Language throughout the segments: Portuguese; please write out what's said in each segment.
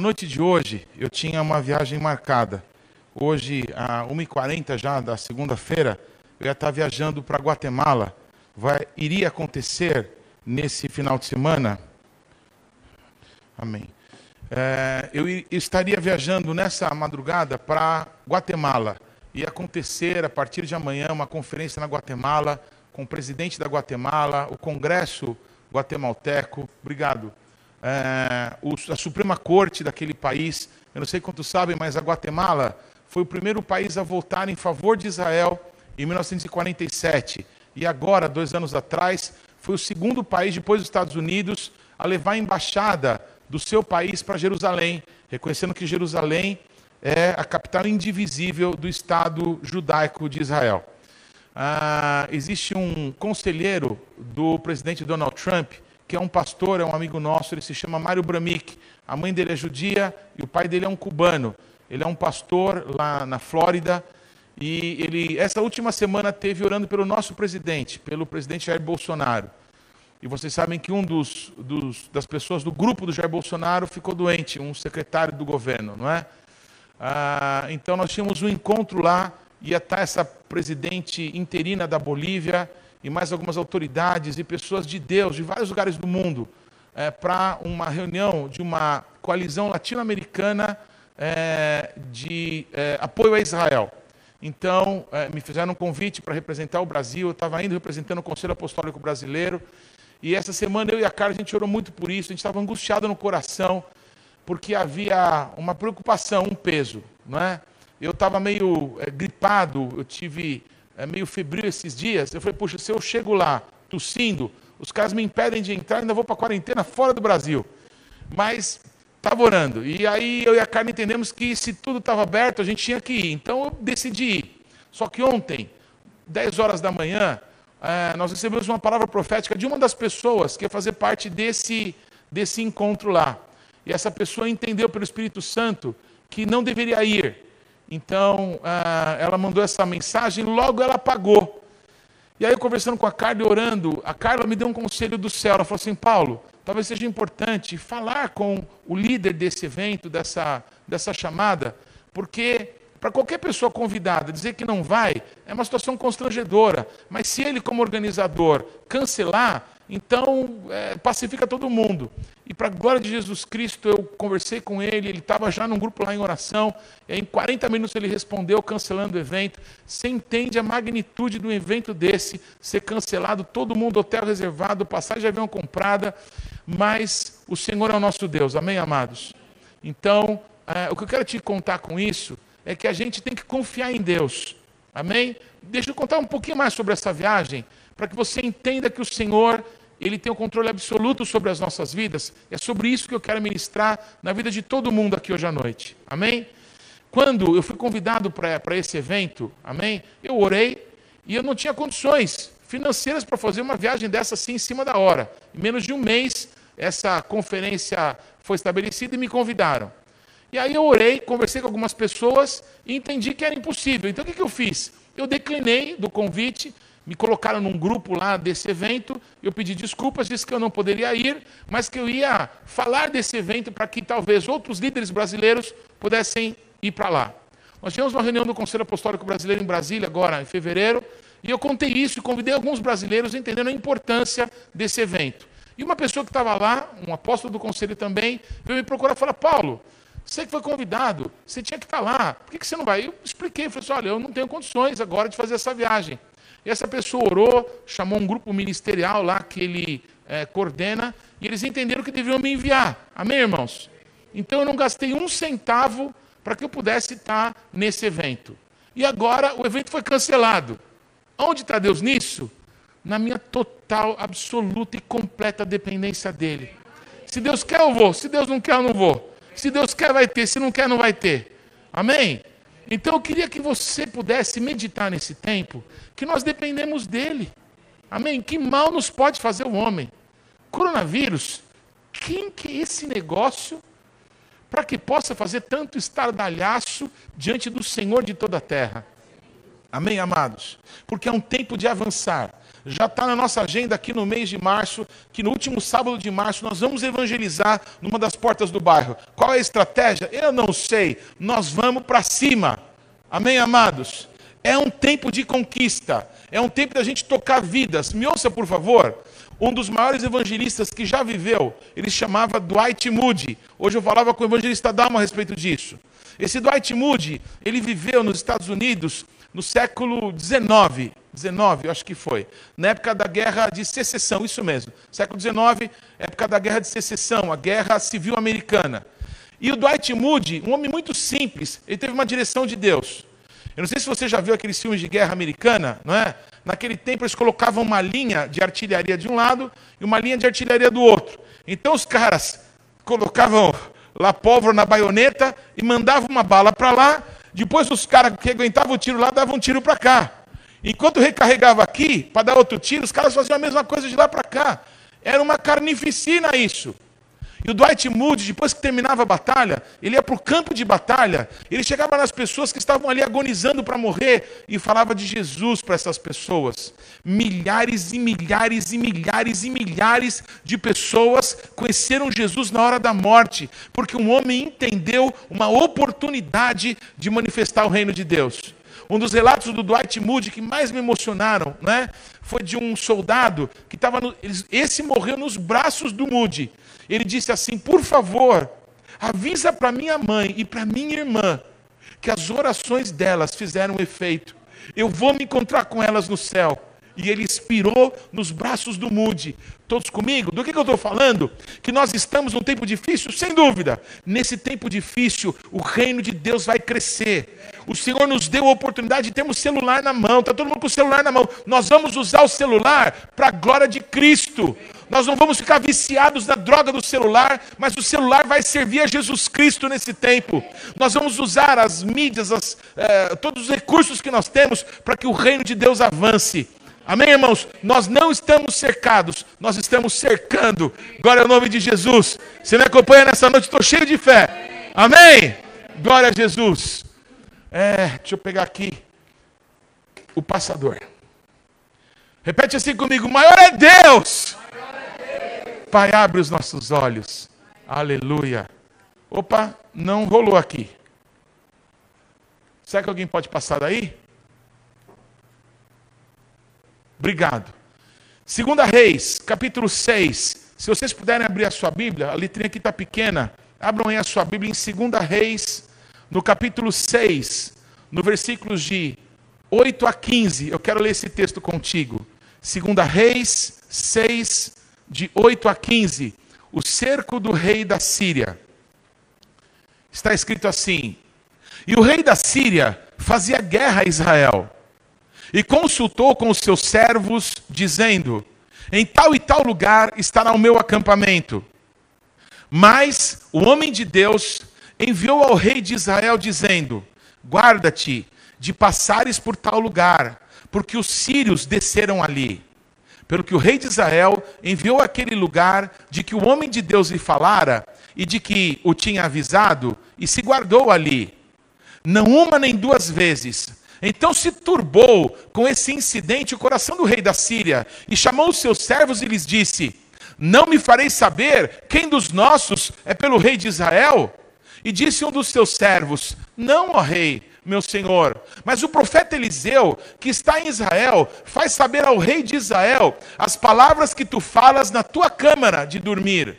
noite de hoje, eu tinha uma viagem marcada. Hoje, às 1h40 já da segunda-feira, eu ia estar viajando para Guatemala. Vai, iria acontecer nesse final de semana. Amém. É, eu estaria viajando nessa madrugada para Guatemala. Ia acontecer a partir de amanhã uma conferência na Guatemala com o presidente da Guatemala, o Congresso guatemalteco. Obrigado a Suprema Corte daquele país. Eu não sei quantos sabem, mas a Guatemala foi o primeiro país a votar em favor de Israel em 1947. E agora, dois anos atrás, foi o segundo país, depois dos Estados Unidos, a levar a embaixada do seu país para Jerusalém, reconhecendo que Jerusalém é a capital indivisível do Estado judaico de Israel. Ah, existe um conselheiro do presidente Donald Trump que é um pastor, é um amigo nosso, ele se chama Mário Bramik. A mãe dele é judia e o pai dele é um cubano. Ele é um pastor lá na Flórida e ele essa última semana teve orando pelo nosso presidente, pelo presidente Jair Bolsonaro. E vocês sabem que um dos, dos, das pessoas do grupo do Jair Bolsonaro ficou doente, um secretário do governo, não é? Ah, então nós tínhamos um encontro lá, ia estar essa presidente interina da Bolívia, e mais algumas autoridades e pessoas de Deus de vários lugares do mundo é, para uma reunião de uma coalizão latino-americana é, de é, apoio a Israel. Então, é, me fizeram um convite para representar o Brasil. Eu estava indo representando o Conselho Apostólico Brasileiro. E essa semana eu e a Carla, a gente orou muito por isso. A gente estava angustiado no coração, porque havia uma preocupação, um peso. Não é? Eu estava meio é, gripado, eu tive é, meio febril esses dias. Eu falei, puxa, se eu chego lá tossindo, os caras me impedem de entrar, ainda vou para quarentena fora do Brasil. Mas estava orando. E aí eu e a Carla entendemos que se tudo estava aberto, a gente tinha que ir. Então eu decidi ir. Só que ontem, 10 horas da manhã, é, nós recebemos uma palavra profética de uma das pessoas que ia fazer parte desse, desse encontro lá. E essa pessoa entendeu pelo Espírito Santo que não deveria ir, então, ah, ela mandou essa mensagem, logo ela apagou. E aí, conversando com a Carla e orando, a Carla me deu um conselho do céu. Ela falou assim: Paulo, talvez seja importante falar com o líder desse evento, dessa, dessa chamada, porque para qualquer pessoa convidada dizer que não vai é uma situação constrangedora. Mas se ele, como organizador, cancelar, então é, pacifica todo mundo. E para a glória de Jesus Cristo, eu conversei com ele, ele estava já num grupo lá em oração, em 40 minutos ele respondeu cancelando o evento. Você entende a magnitude do evento desse, ser cancelado, todo mundo hotel reservado, passagem de avião comprada, mas o Senhor é o nosso Deus, amém, amados? Então, é, o que eu quero te contar com isso é que a gente tem que confiar em Deus, amém? Deixa eu contar um pouquinho mais sobre essa viagem, para que você entenda que o Senhor ele tem o controle absoluto sobre as nossas vidas. É sobre isso que eu quero ministrar na vida de todo mundo aqui hoje à noite. Amém? Quando eu fui convidado para esse evento, amém? Eu orei e eu não tinha condições financeiras para fazer uma viagem dessa assim em cima da hora. Em menos de um mês, essa conferência foi estabelecida e me convidaram. E aí eu orei, conversei com algumas pessoas e entendi que era impossível. Então o que, que eu fiz? Eu declinei do convite me colocaram num grupo lá desse evento, eu pedi desculpas, disse que eu não poderia ir, mas que eu ia falar desse evento para que talvez outros líderes brasileiros pudessem ir para lá. Nós tivemos uma reunião do Conselho Apostólico Brasileiro em Brasília, agora em fevereiro, e eu contei isso e convidei alguns brasileiros entendendo a importância desse evento. E uma pessoa que estava lá, um apóstolo do conselho também, veio me procurar e falou: Paulo, você que foi convidado, você tinha que estar lá, por que, você não vai? Eu expliquei, falei assim: olha, eu não tenho condições agora de fazer essa viagem. E essa pessoa orou, chamou um grupo ministerial lá que ele é, coordena, e eles entenderam que deveriam me enviar. Amém, irmãos? Então eu não gastei um centavo para que eu pudesse estar nesse evento. E agora o evento foi cancelado. Onde está Deus nisso? Na minha total, absoluta e completa dependência dele. Se Deus quer, eu vou. Se Deus não quer, eu não vou. Se Deus quer, vai ter. Se não quer, não vai ter. Amém? Então eu queria que você pudesse meditar nesse tempo que nós dependemos dele. Amém? Que mal nos pode fazer o homem? Coronavírus, quem que é esse negócio para que possa fazer tanto estardalhaço diante do Senhor de toda a terra? Amém, amados? Porque é um tempo de avançar. Já está na nossa agenda aqui no mês de março, que no último sábado de março nós vamos evangelizar numa das portas do bairro. Qual é a estratégia? Eu não sei. Nós vamos para cima. Amém, amados? É um tempo de conquista. É um tempo da gente tocar vidas. Me ouça, por favor. Um dos maiores evangelistas que já viveu, ele chamava Dwight Moody. Hoje eu falava com o evangelista Dalma a respeito disso. Esse Dwight Moody, ele viveu nos Estados Unidos no século XIX, 19, acho que foi, na época da Guerra de Secessão, isso mesmo. Século XIX, época da Guerra de Secessão, a Guerra Civil Americana. E o Dwight Moody, um homem muito simples, ele teve uma direção de Deus. Eu não sei se você já viu aqueles filmes de guerra americana, não é? Naquele tempo eles colocavam uma linha de artilharia de um lado e uma linha de artilharia do outro. Então os caras colocavam lá pólvora na baioneta e mandavam uma bala para lá. Depois os caras que aguentavam o tiro lá davam um tiro para cá. Enquanto recarregava aqui para dar outro tiro, os caras faziam a mesma coisa de lá para cá. Era uma carnificina isso. E o Dwight Moody, depois que terminava a batalha, ele ia para o campo de batalha, ele chegava nas pessoas que estavam ali agonizando para morrer e falava de Jesus para essas pessoas. Milhares e milhares e milhares e milhares de pessoas conheceram Jesus na hora da morte, porque um homem entendeu uma oportunidade de manifestar o reino de Deus. Um dos relatos do Dwight Moody que mais me emocionaram, né, foi de um soldado que estava, esse morreu nos braços do Moody ele disse assim: Por favor, avisa para minha mãe e para minha irmã que as orações delas fizeram efeito. Eu vou me encontrar com elas no céu. E ele expirou nos braços do Mude. Todos comigo? Do que, que eu estou falando? Que nós estamos num tempo difícil? Sem dúvida. Nesse tempo difícil, o reino de Deus vai crescer. O Senhor nos deu a oportunidade de termos celular na mão. Está todo mundo com o celular na mão. Nós vamos usar o celular para a glória de Cristo. Nós não vamos ficar viciados na droga do celular, mas o celular vai servir a Jesus Cristo nesse tempo. Nós vamos usar as mídias, as, eh, todos os recursos que nós temos para que o reino de Deus avance. Amém, irmãos? Nós não estamos cercados, nós estamos cercando. Glória ao nome de Jesus. Você me acompanha nessa noite? Estou cheio de fé. Amém? Glória a Jesus. É, deixa eu pegar aqui o passador. Repete assim comigo: maior é Deus. Pai, abre os nossos olhos. Aleluia. Opa, não rolou aqui. Será que alguém pode passar daí? Obrigado. Segunda Reis, capítulo 6. Se vocês puderem abrir a sua Bíblia, a letrinha aqui está pequena. Abram aí a sua Bíblia em Segunda Reis, no capítulo 6, no versículos de 8 a 15. Eu quero ler esse texto contigo. Segunda Reis 6, de 8 a 15, o cerco do rei da Síria. Está escrito assim: E o rei da Síria fazia guerra a Israel, e consultou com os seus servos, dizendo: Em tal e tal lugar estará o meu acampamento. Mas o homem de Deus enviou ao rei de Israel, dizendo: Guarda-te de passares por tal lugar, porque os sírios desceram ali pelo que o rei de Israel enviou aquele lugar de que o homem de Deus lhe falara e de que o tinha avisado e se guardou ali. Não uma nem duas vezes. Então se turbou com esse incidente o coração do rei da Síria e chamou os seus servos e lhes disse: Não me farei saber quem dos nossos é pelo rei de Israel? E disse um dos seus servos: Não, ó rei, meu senhor. Mas o profeta Eliseu, que está em Israel, faz saber ao rei de Israel as palavras que tu falas na tua câmara de dormir.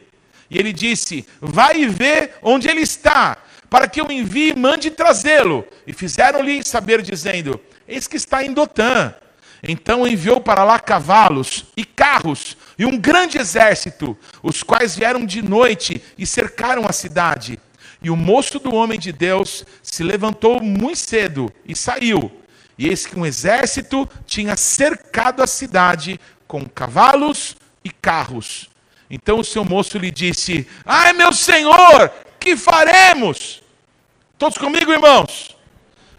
E ele disse: Vai e vê onde ele está, para que eu envie e mande trazê-lo. E fizeram-lhe saber, dizendo: Eis que está em Dotã. Então enviou para lá cavalos e carros e um grande exército, os quais vieram de noite e cercaram a cidade. E o moço do homem de Deus se levantou muito cedo e saiu. E eis que um exército tinha cercado a cidade com cavalos e carros. Então o seu moço lhe disse: Ai, meu senhor, que faremos? Todos comigo, irmãos?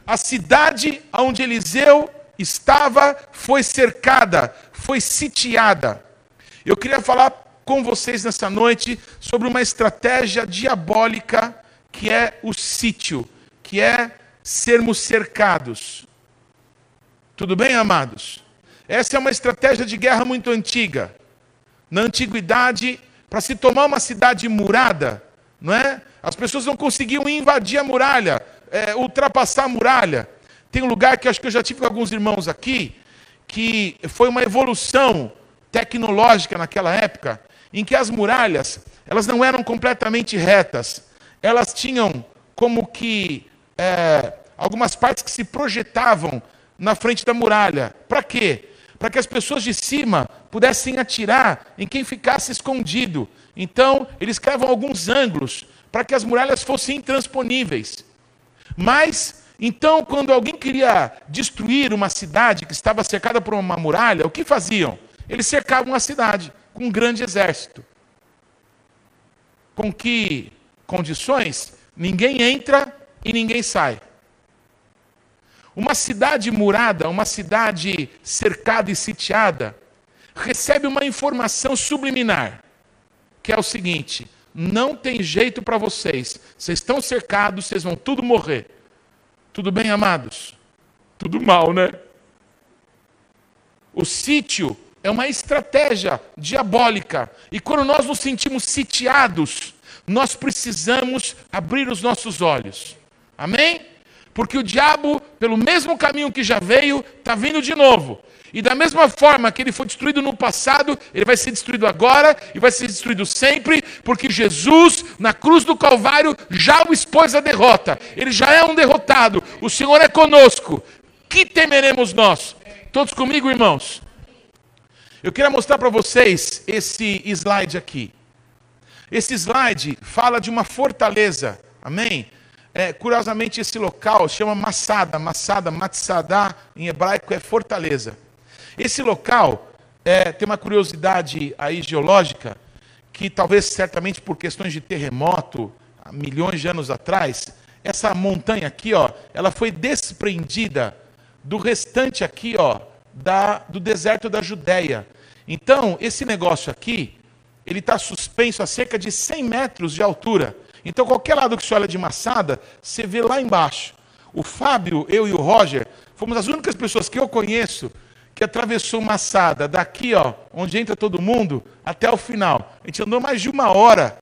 A cidade onde Eliseu estava foi cercada, foi sitiada. Eu queria falar com vocês nessa noite sobre uma estratégia diabólica que é o sítio, que é sermos cercados. Tudo bem, amados? Essa é uma estratégia de guerra muito antiga. Na antiguidade, para se tomar uma cidade murada, não é? As pessoas não conseguiam invadir a muralha, é, ultrapassar a muralha. Tem um lugar que acho que eu já tive com alguns irmãos aqui, que foi uma evolução tecnológica naquela época, em que as muralhas, elas não eram completamente retas. Elas tinham como que é, algumas partes que se projetavam na frente da muralha. Para quê? Para que as pessoas de cima pudessem atirar em quem ficasse escondido. Então, eles criavam alguns ângulos para que as muralhas fossem intransponíveis. Mas, então, quando alguém queria destruir uma cidade que estava cercada por uma muralha, o que faziam? Eles cercavam a cidade com um grande exército. Com que condições? Ninguém entra e ninguém sai. Uma cidade murada, uma cidade cercada e sitiada, recebe uma informação subliminar, que é o seguinte: não tem jeito para vocês, vocês estão cercados, vocês vão tudo morrer. Tudo bem, amados? Tudo mal, né? O sítio é uma estratégia diabólica. E quando nós nos sentimos sitiados, nós precisamos abrir os nossos olhos. Amém? Porque o diabo, pelo mesmo caminho que já veio, está vindo de novo. E da mesma forma que ele foi destruído no passado, ele vai ser destruído agora e vai ser destruído sempre, porque Jesus, na cruz do Calvário, já o expôs a derrota. Ele já é um derrotado. O Senhor é conosco. Que temeremos nós? Todos comigo, irmãos? Eu queria mostrar para vocês esse slide aqui. Esse slide fala de uma fortaleza. Amém? É, curiosamente, esse local chama Massada. Massada, Matsadá, em hebraico é fortaleza. Esse local é, tem uma curiosidade aí geológica, que talvez certamente por questões de terremoto, milhões de anos atrás, essa montanha aqui, ó, ela foi desprendida do restante aqui, ó, da, do deserto da Judéia. Então, esse negócio aqui, ele está suspenso a cerca de 100 metros de altura. Então, qualquer lado que você olha de Massada, você vê lá embaixo. O Fábio, eu e o Roger, fomos as únicas pessoas que eu conheço que atravessou Massada, daqui, ó, onde entra todo mundo, até o final. A gente andou mais de uma hora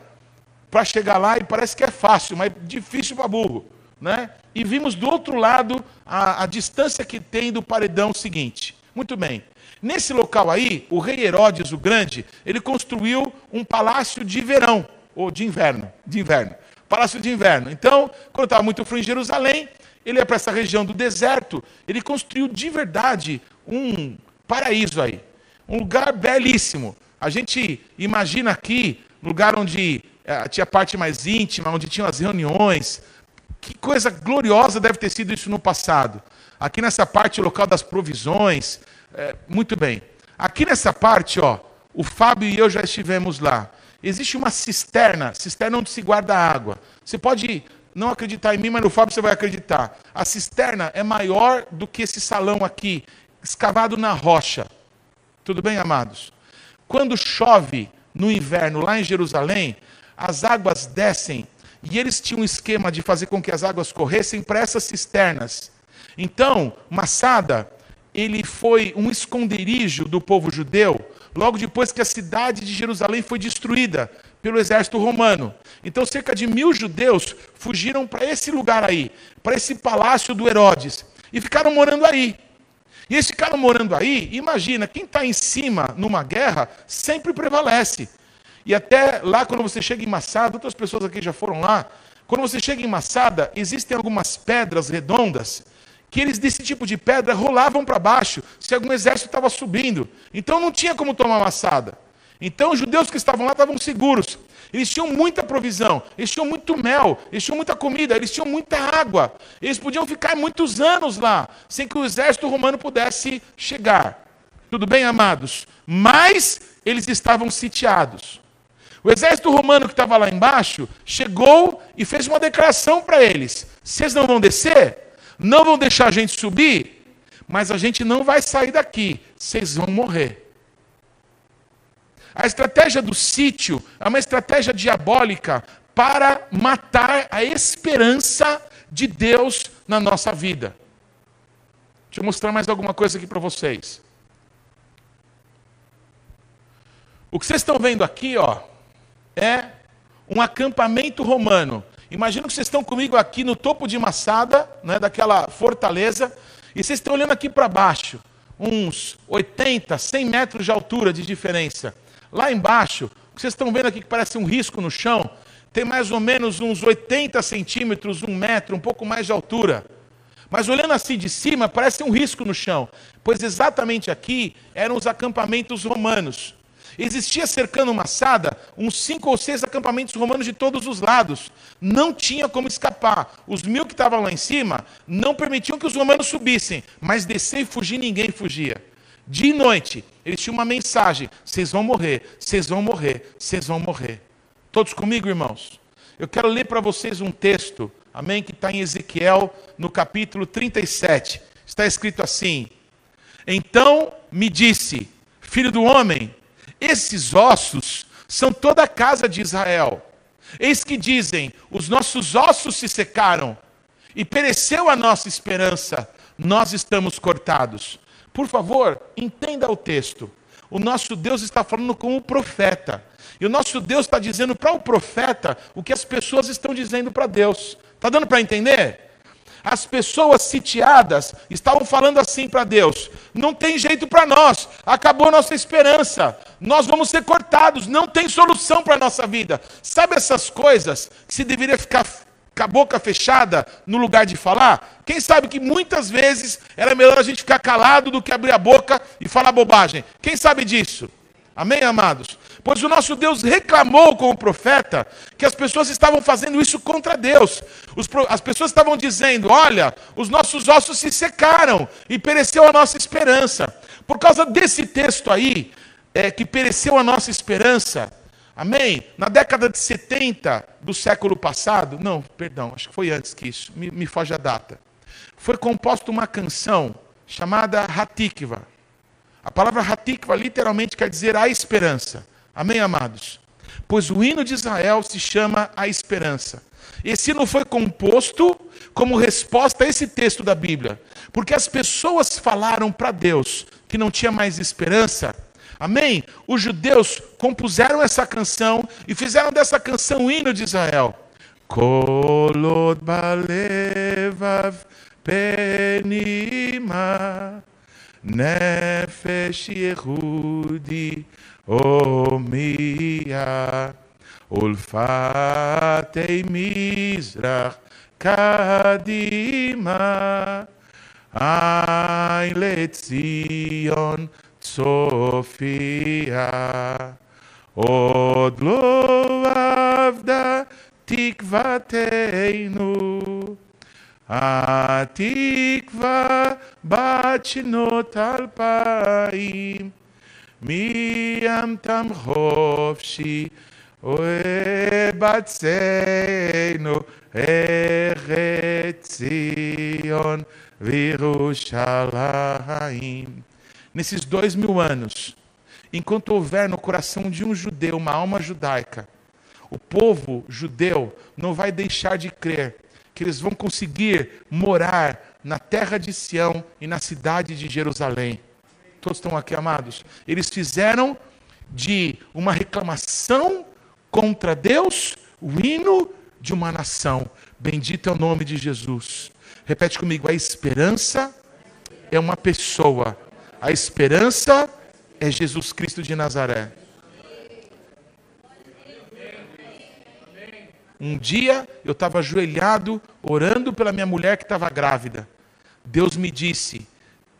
para chegar lá e parece que é fácil, mas difícil para burro. Né? E vimos do outro lado a, a distância que tem do paredão seguinte. Muito bem. Nesse local aí, o rei Herodes o Grande, ele construiu um palácio de verão, ou de inverno, de inverno. Palácio de inverno. Então, quando estava muito frio em Jerusalém, ele ia para essa região do deserto, ele construiu de verdade um paraíso aí. Um lugar belíssimo. A gente imagina aqui, lugar onde é, tinha a parte mais íntima, onde tinham as reuniões. Que coisa gloriosa deve ter sido isso no passado. Aqui nessa parte, o local das provisões. É, muito bem. Aqui nessa parte, ó, o Fábio e eu já estivemos lá. Existe uma cisterna, cisterna onde se guarda água. Você pode não acreditar em mim, mas no Fábio você vai acreditar. A cisterna é maior do que esse salão aqui, escavado na rocha. Tudo bem, amados? Quando chove no inverno lá em Jerusalém, as águas descem e eles tinham um esquema de fazer com que as águas corressem para essas cisternas. Então, Massada, ele foi um esconderijo do povo judeu, logo depois que a cidade de Jerusalém foi destruída pelo exército romano. Então, cerca de mil judeus fugiram para esse lugar aí, para esse palácio do Herodes, e ficaram morando aí. E eles ficaram morando aí, imagina, quem está em cima numa guerra sempre prevalece. E até lá, quando você chega em Massada, outras pessoas aqui já foram lá, quando você chega em Massada, existem algumas pedras redondas que eles desse tipo de pedra rolavam para baixo se algum exército estava subindo. Então não tinha como tomar Massada. Então os judeus que estavam lá estavam seguros. Eles tinham muita provisão, eles tinham muito mel, eles tinham muita comida, eles tinham muita água. Eles podiam ficar muitos anos lá, sem que o exército romano pudesse chegar. Tudo bem, amados? Mas eles estavam sitiados. O exército romano que estava lá embaixo chegou e fez uma declaração para eles: vocês não vão descer? Não vão deixar a gente subir? Mas a gente não vai sair daqui, vocês vão morrer. A estratégia do sítio é uma estratégia diabólica para matar a esperança de Deus na nossa vida. Deixa eu mostrar mais alguma coisa aqui para vocês. O que vocês estão vendo aqui, ó, é um acampamento romano. Imagina que vocês estão comigo aqui no topo de Massada, né, daquela fortaleza, e vocês estão olhando aqui para baixo, uns 80, 100 metros de altura de diferença. Lá embaixo, o que vocês estão vendo aqui que parece um risco no chão, tem mais ou menos uns 80 centímetros, um metro, um pouco mais de altura. Mas olhando assim de cima, parece um risco no chão, pois exatamente aqui eram os acampamentos romanos. Existia cercando Massada uns cinco ou seis acampamentos romanos de todos os lados. Não tinha como escapar. Os mil que estavam lá em cima não permitiam que os romanos subissem, mas descer e fugir ninguém fugia. De noite, eles tinham uma mensagem: vocês vão morrer, vocês vão morrer, vocês vão morrer. Todos comigo, irmãos? Eu quero ler para vocês um texto, amém, que está em Ezequiel, no capítulo 37. Está escrito assim: Então me disse, filho do homem, esses ossos são toda a casa de Israel. Eis que dizem: os nossos ossos se secaram e pereceu a nossa esperança, nós estamos cortados. Por favor, entenda o texto. O nosso Deus está falando com o profeta. E o nosso Deus está dizendo para o profeta o que as pessoas estão dizendo para Deus. Está dando para entender? As pessoas sitiadas estavam falando assim para Deus: não tem jeito para nós, acabou nossa esperança, nós vamos ser cortados, não tem solução para a nossa vida. Sabe essas coisas que se deveria ficar com a boca fechada no lugar de falar? Quem sabe que muitas vezes era melhor a gente ficar calado do que abrir a boca e falar bobagem? Quem sabe disso? Amém, amados? Pois o nosso Deus reclamou com o profeta que as pessoas estavam fazendo isso contra Deus. as pessoas estavam dizendo: Olha, os nossos ossos se secaram e pereceu a nossa esperança. Por causa desse texto aí, é, que pereceu a nossa esperança, amém? Na década de 70 do século passado, não, perdão, acho que foi antes que isso, me, me foge a data. Foi composta uma canção chamada Hatikva. A palavra Hatikva literalmente quer dizer a esperança. Amém, amados? Pois o hino de Israel se chama A Esperança. Esse hino foi composto como resposta a esse texto da Bíblia, porque as pessoas falaram para Deus que não tinha mais esperança. Amém? Os judeus compuseram essa canção e fizeram dessa canção o hino de Israel. Balevav penima nefesh Oh mia, ulfatei mizrach kadima, ein lezion צופיה, עוד לא אבדה תקוותנו, התקווה בת שנות אלפיים. מים תם חופשי, ובצנו ארץ ציון וירושלים. Nesses dois mil anos, enquanto houver no coração de um judeu uma alma judaica, o povo judeu não vai deixar de crer que eles vão conseguir morar na terra de Sião e na cidade de Jerusalém. Todos estão aqui, amados? Eles fizeram de uma reclamação contra Deus o hino de uma nação. Bendito é o nome de Jesus. Repete comigo: a esperança é uma pessoa, a esperança é Jesus Cristo de Nazaré. Um dia eu estava ajoelhado, orando pela minha mulher que estava grávida. Deus me disse: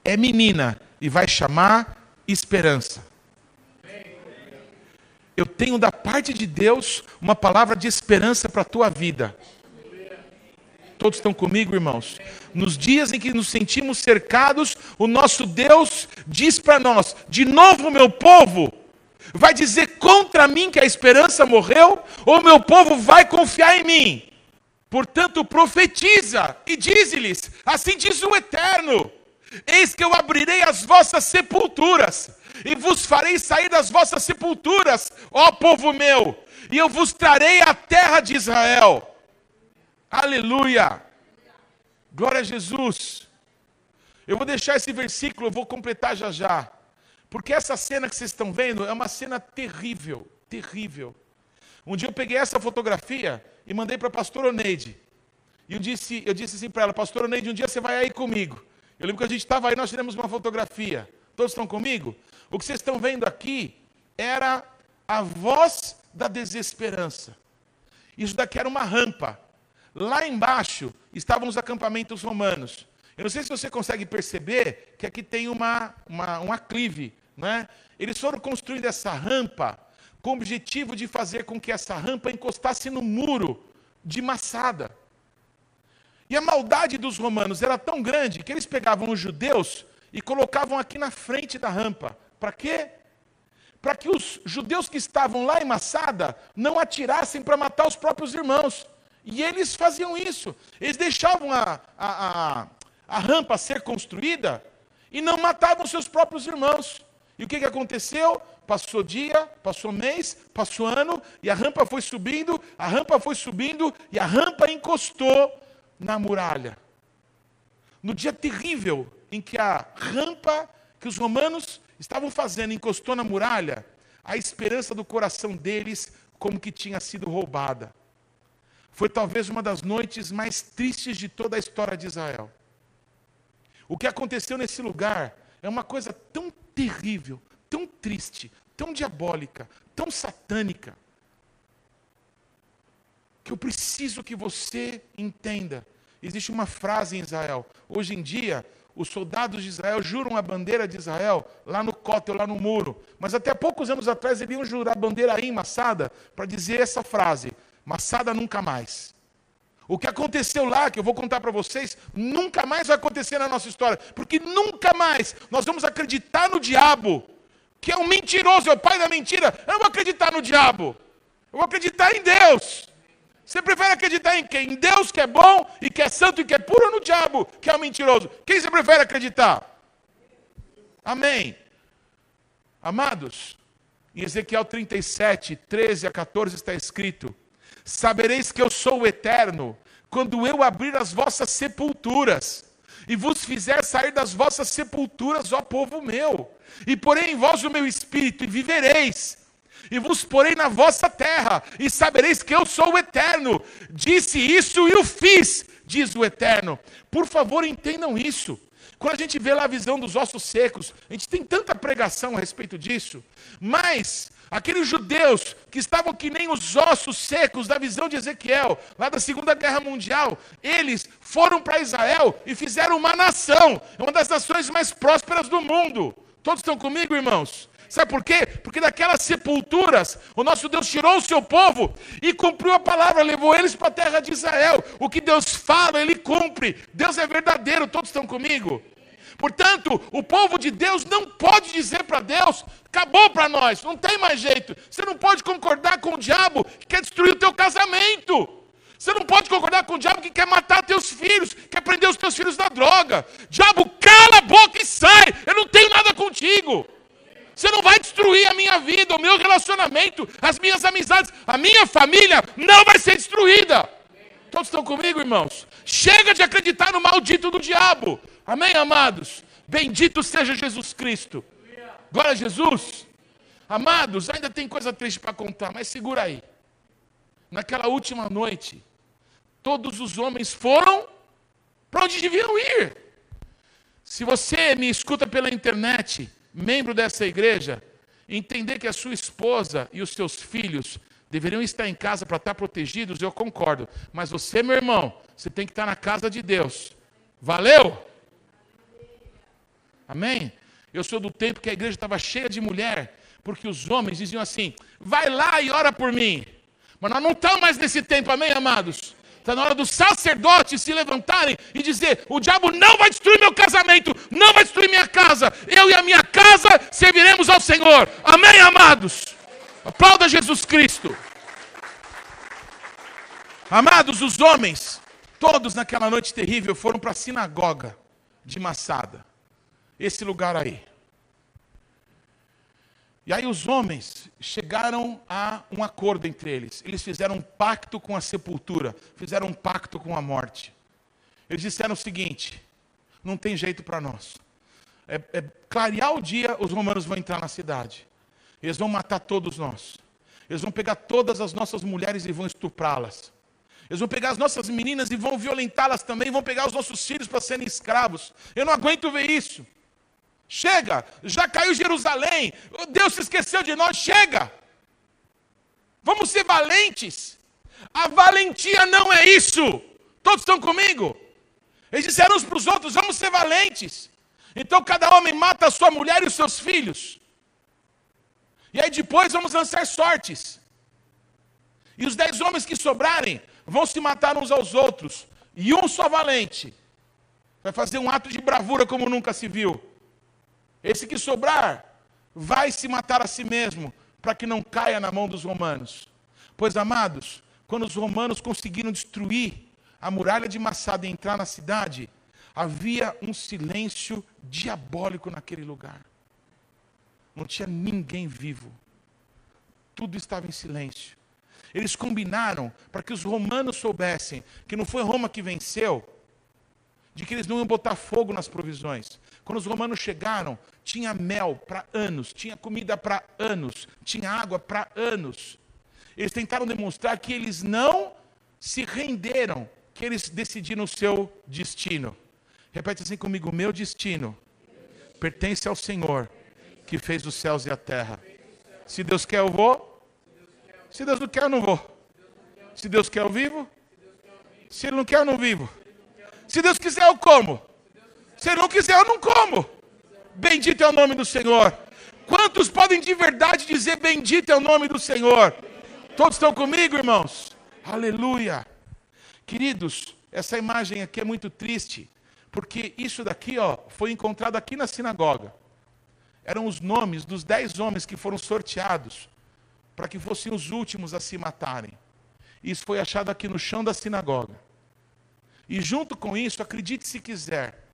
é menina, e vai chamar esperança. Eu tenho da parte de Deus uma palavra de esperança para a tua vida. Todos estão comigo, irmãos? Nos dias em que nos sentimos cercados, o nosso Deus diz para nós: de novo, meu povo, vai dizer contra mim que a esperança morreu, ou meu povo vai confiar em mim? Portanto, profetiza e diz-lhes: assim diz o Eterno Eis que eu abrirei as vossas sepulturas, e vos farei sair das vossas sepulturas, ó povo meu, e eu vos trarei a terra de Israel. Aleluia! Glória a Jesus. Eu vou deixar esse versículo, eu vou completar já já. Porque essa cena que vocês estão vendo é uma cena terrível, terrível. Um dia eu peguei essa fotografia e mandei para a pastora Oneide. E eu disse, eu disse assim para ela, pastora Oneide, um dia você vai aí comigo. Eu lembro que a gente estava aí, nós tiramos uma fotografia. Todos estão comigo? O que vocês estão vendo aqui era a voz da desesperança. Isso daqui era uma rampa. Lá embaixo estavam os acampamentos romanos. Eu não sei se você consegue perceber que aqui tem uma, uma, um aclive. Né? Eles foram construindo essa rampa com o objetivo de fazer com que essa rampa encostasse no muro de maçada. E a maldade dos romanos era tão grande que eles pegavam os judeus e colocavam aqui na frente da rampa. Para quê? Para que os judeus que estavam lá em Massada não atirassem para matar os próprios irmãos. E eles faziam isso. Eles deixavam a, a, a, a rampa ser construída e não matavam seus próprios irmãos. E o que, que aconteceu? Passou dia, passou mês, passou ano, e a rampa foi subindo, a rampa foi subindo, e a rampa encostou na muralha. No dia terrível em que a rampa que os romanos estavam fazendo encostou na muralha, a esperança do coração deles como que tinha sido roubada. Foi talvez uma das noites mais tristes de toda a história de Israel. O que aconteceu nesse lugar é uma coisa tão terrível, tão triste, tão diabólica, tão satânica, que eu preciso que você entenda. Existe uma frase em Israel. Hoje em dia, os soldados de Israel juram a bandeira de Israel lá no cótel, lá no muro. Mas até poucos anos atrás eles iam jurar a bandeira aí em Massada para dizer essa frase: Massada nunca mais. O que aconteceu lá, que eu vou contar para vocês, nunca mais vai acontecer na nossa história, porque nunca mais nós vamos acreditar no diabo, que é um mentiroso, é o pai da mentira. Eu não vou acreditar no diabo, eu vou acreditar em Deus. Você prefere acreditar em quem? Em Deus que é bom e que é santo e que é puro ou no diabo que é o um mentiroso? Quem você prefere acreditar? Amém. Amados, em Ezequiel 37, 13 a 14 está escrito: Sabereis que eu sou o eterno, quando eu abrir as vossas sepulturas, e vos fizer sair das vossas sepulturas, ó povo meu, e porém em vós o meu espírito, e vivereis, e vos porei na vossa terra, e sabereis que eu sou o eterno. Disse isso e o fiz, diz o eterno. Por favor, entendam isso. Quando a gente vê lá a visão dos ossos secos, a gente tem tanta pregação a respeito disso, mas aqueles judeus que estavam que nem os ossos secos da visão de Ezequiel, lá da Segunda Guerra Mundial, eles foram para Israel e fizeram uma nação, uma das nações mais prósperas do mundo. Todos estão comigo, irmãos? Sabe por quê? Porque daquelas sepulturas, o nosso Deus tirou o seu povo e cumpriu a palavra, levou eles para a terra de Israel. O que Deus fala, ele cumpre. Deus é verdadeiro, todos estão comigo? Portanto, o povo de Deus não pode dizer para Deus: acabou para nós, não tem mais jeito. Você não pode concordar com o diabo que quer destruir o teu casamento. Você não pode concordar com o diabo que quer matar teus filhos, quer prender os teus filhos na droga. Diabo, cala a boca e sai. Eu não tenho nada contigo. Você não vai destruir a minha vida, o meu relacionamento, as minhas amizades, a minha família não vai ser destruída. Todos estão comigo, irmãos? Chega de acreditar no maldito do diabo. Amém, amados? Bendito seja Jesus Cristo. Glória a Jesus. Amados, ainda tem coisa triste para contar, mas segura aí. Naquela última noite, todos os homens foram para onde deviam ir. Se você me escuta pela internet, membro dessa igreja, entender que a sua esposa e os seus filhos deveriam estar em casa para estar protegidos, eu concordo. Mas você, meu irmão, você tem que estar na casa de Deus. Valeu? Amém? Eu sou do tempo que a igreja estava cheia de mulher, porque os homens diziam assim: vai lá e ora por mim. Mas nós não estamos mais nesse tempo, amém, amados? Está na hora dos sacerdotes se levantarem e dizer: o diabo não vai destruir meu casamento, não vai destruir minha casa, eu e a minha casa serviremos ao Senhor. Amém, amados? Aplauda Jesus Cristo. Amados, os homens, todos naquela noite terrível, foram para a sinagoga de Massada, esse lugar aí. E aí os homens chegaram a um acordo entre eles. Eles fizeram um pacto com a sepultura, fizeram um pacto com a morte. Eles disseram o seguinte: não tem jeito para nós. é, é clarear o dia, os romanos vão entrar na cidade. Eles vão matar todos nós. Eles vão pegar todas as nossas mulheres e vão estuprá-las. Eles vão pegar as nossas meninas e vão violentá-las também, vão pegar os nossos filhos para serem escravos. Eu não aguento ver isso. Chega, já caiu Jerusalém. Deus se esqueceu de nós. Chega. Vamos ser valentes. A valentia não é isso. Todos estão comigo? Eles disseram uns para os outros: vamos ser valentes. Então cada homem mata a sua mulher e os seus filhos. E aí depois vamos lançar sortes. E os dez homens que sobrarem vão se matar uns aos outros. E um só valente vai fazer um ato de bravura como nunca se viu. Esse que sobrar vai se matar a si mesmo, para que não caia na mão dos romanos. Pois, amados, quando os romanos conseguiram destruir a muralha de Massada e entrar na cidade, havia um silêncio diabólico naquele lugar. Não tinha ninguém vivo. Tudo estava em silêncio. Eles combinaram para que os romanos soubessem que não foi Roma que venceu, de que eles não iam botar fogo nas provisões. Quando os romanos chegaram, tinha mel para anos, tinha comida para anos, tinha água para anos. Eles tentaram demonstrar que eles não se renderam, que eles decidiram o seu destino. Repete assim comigo: meu destino pertence ao Senhor, que fez os céus e a terra. Se Deus quer, eu vou. Se Deus não quer, eu não vou. Se Deus quer, eu vivo. Se Ele não quer, eu não vivo. Se Deus quiser, eu como. Se não quiser, eu não como. Bendito é o nome do Senhor. Quantos podem de verdade dizer bendito é o nome do Senhor? Todos estão comigo, irmãos? Aleluia. Queridos, essa imagem aqui é muito triste, porque isso daqui ó, foi encontrado aqui na sinagoga. Eram os nomes dos dez homens que foram sorteados para que fossem os últimos a se matarem. Isso foi achado aqui no chão da sinagoga. E junto com isso, acredite se quiser,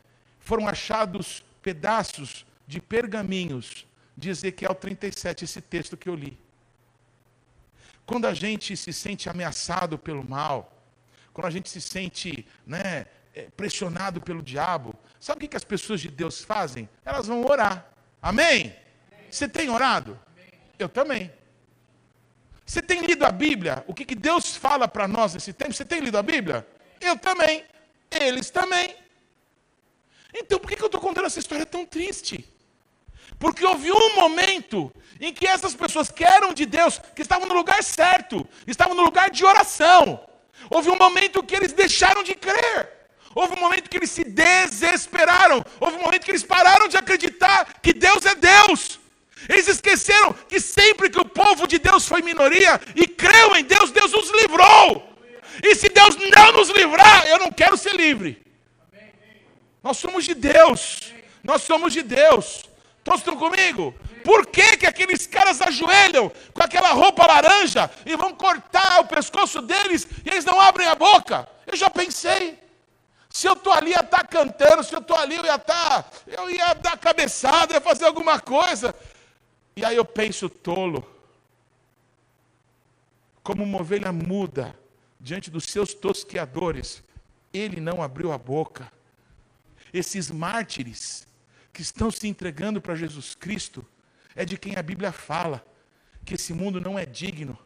foram achados pedaços de pergaminhos de Ezequiel 37, esse texto que eu li. Quando a gente se sente ameaçado pelo mal, quando a gente se sente né, é, pressionado pelo diabo, sabe o que as pessoas de Deus fazem? Elas vão orar. Amém? Você tem orado? Eu também. Você tem lido a Bíblia? O que, que Deus fala para nós nesse tempo? Você tem lido a Bíblia? Eu também. Eles também. Então por que, eu estou contando essa história tão triste? Porque houve um momento em que essas pessoas que eram de Deus, que estavam no lugar certo, estavam no lugar de oração. Houve um momento que eles deixaram de crer. Houve um momento que eles se desesperaram. Houve um momento que eles pararam de acreditar que Deus é Deus. Eles esqueceram que sempre que o povo de Deus foi minoria e creu em Deus, Deus os livrou. E se Deus não nos livrar, eu não quero ser livre. Nós somos de Deus. Nós somos de Deus. Todos estão comigo? Por que, que aqueles caras ajoelham com aquela roupa laranja e vão cortar o pescoço deles e eles não abrem a boca? Eu já pensei. Se eu estou ali, ia estar tá cantando, se eu estou ali, eu ia estar, tá, eu ia dar cabeçada, ia fazer alguma coisa. E aí eu penso, tolo, como uma ovelha muda diante dos seus tosqueadores, ele não abriu a boca. Esses mártires que estão se entregando para Jesus Cristo, é de quem a Bíblia fala que esse mundo não é digno.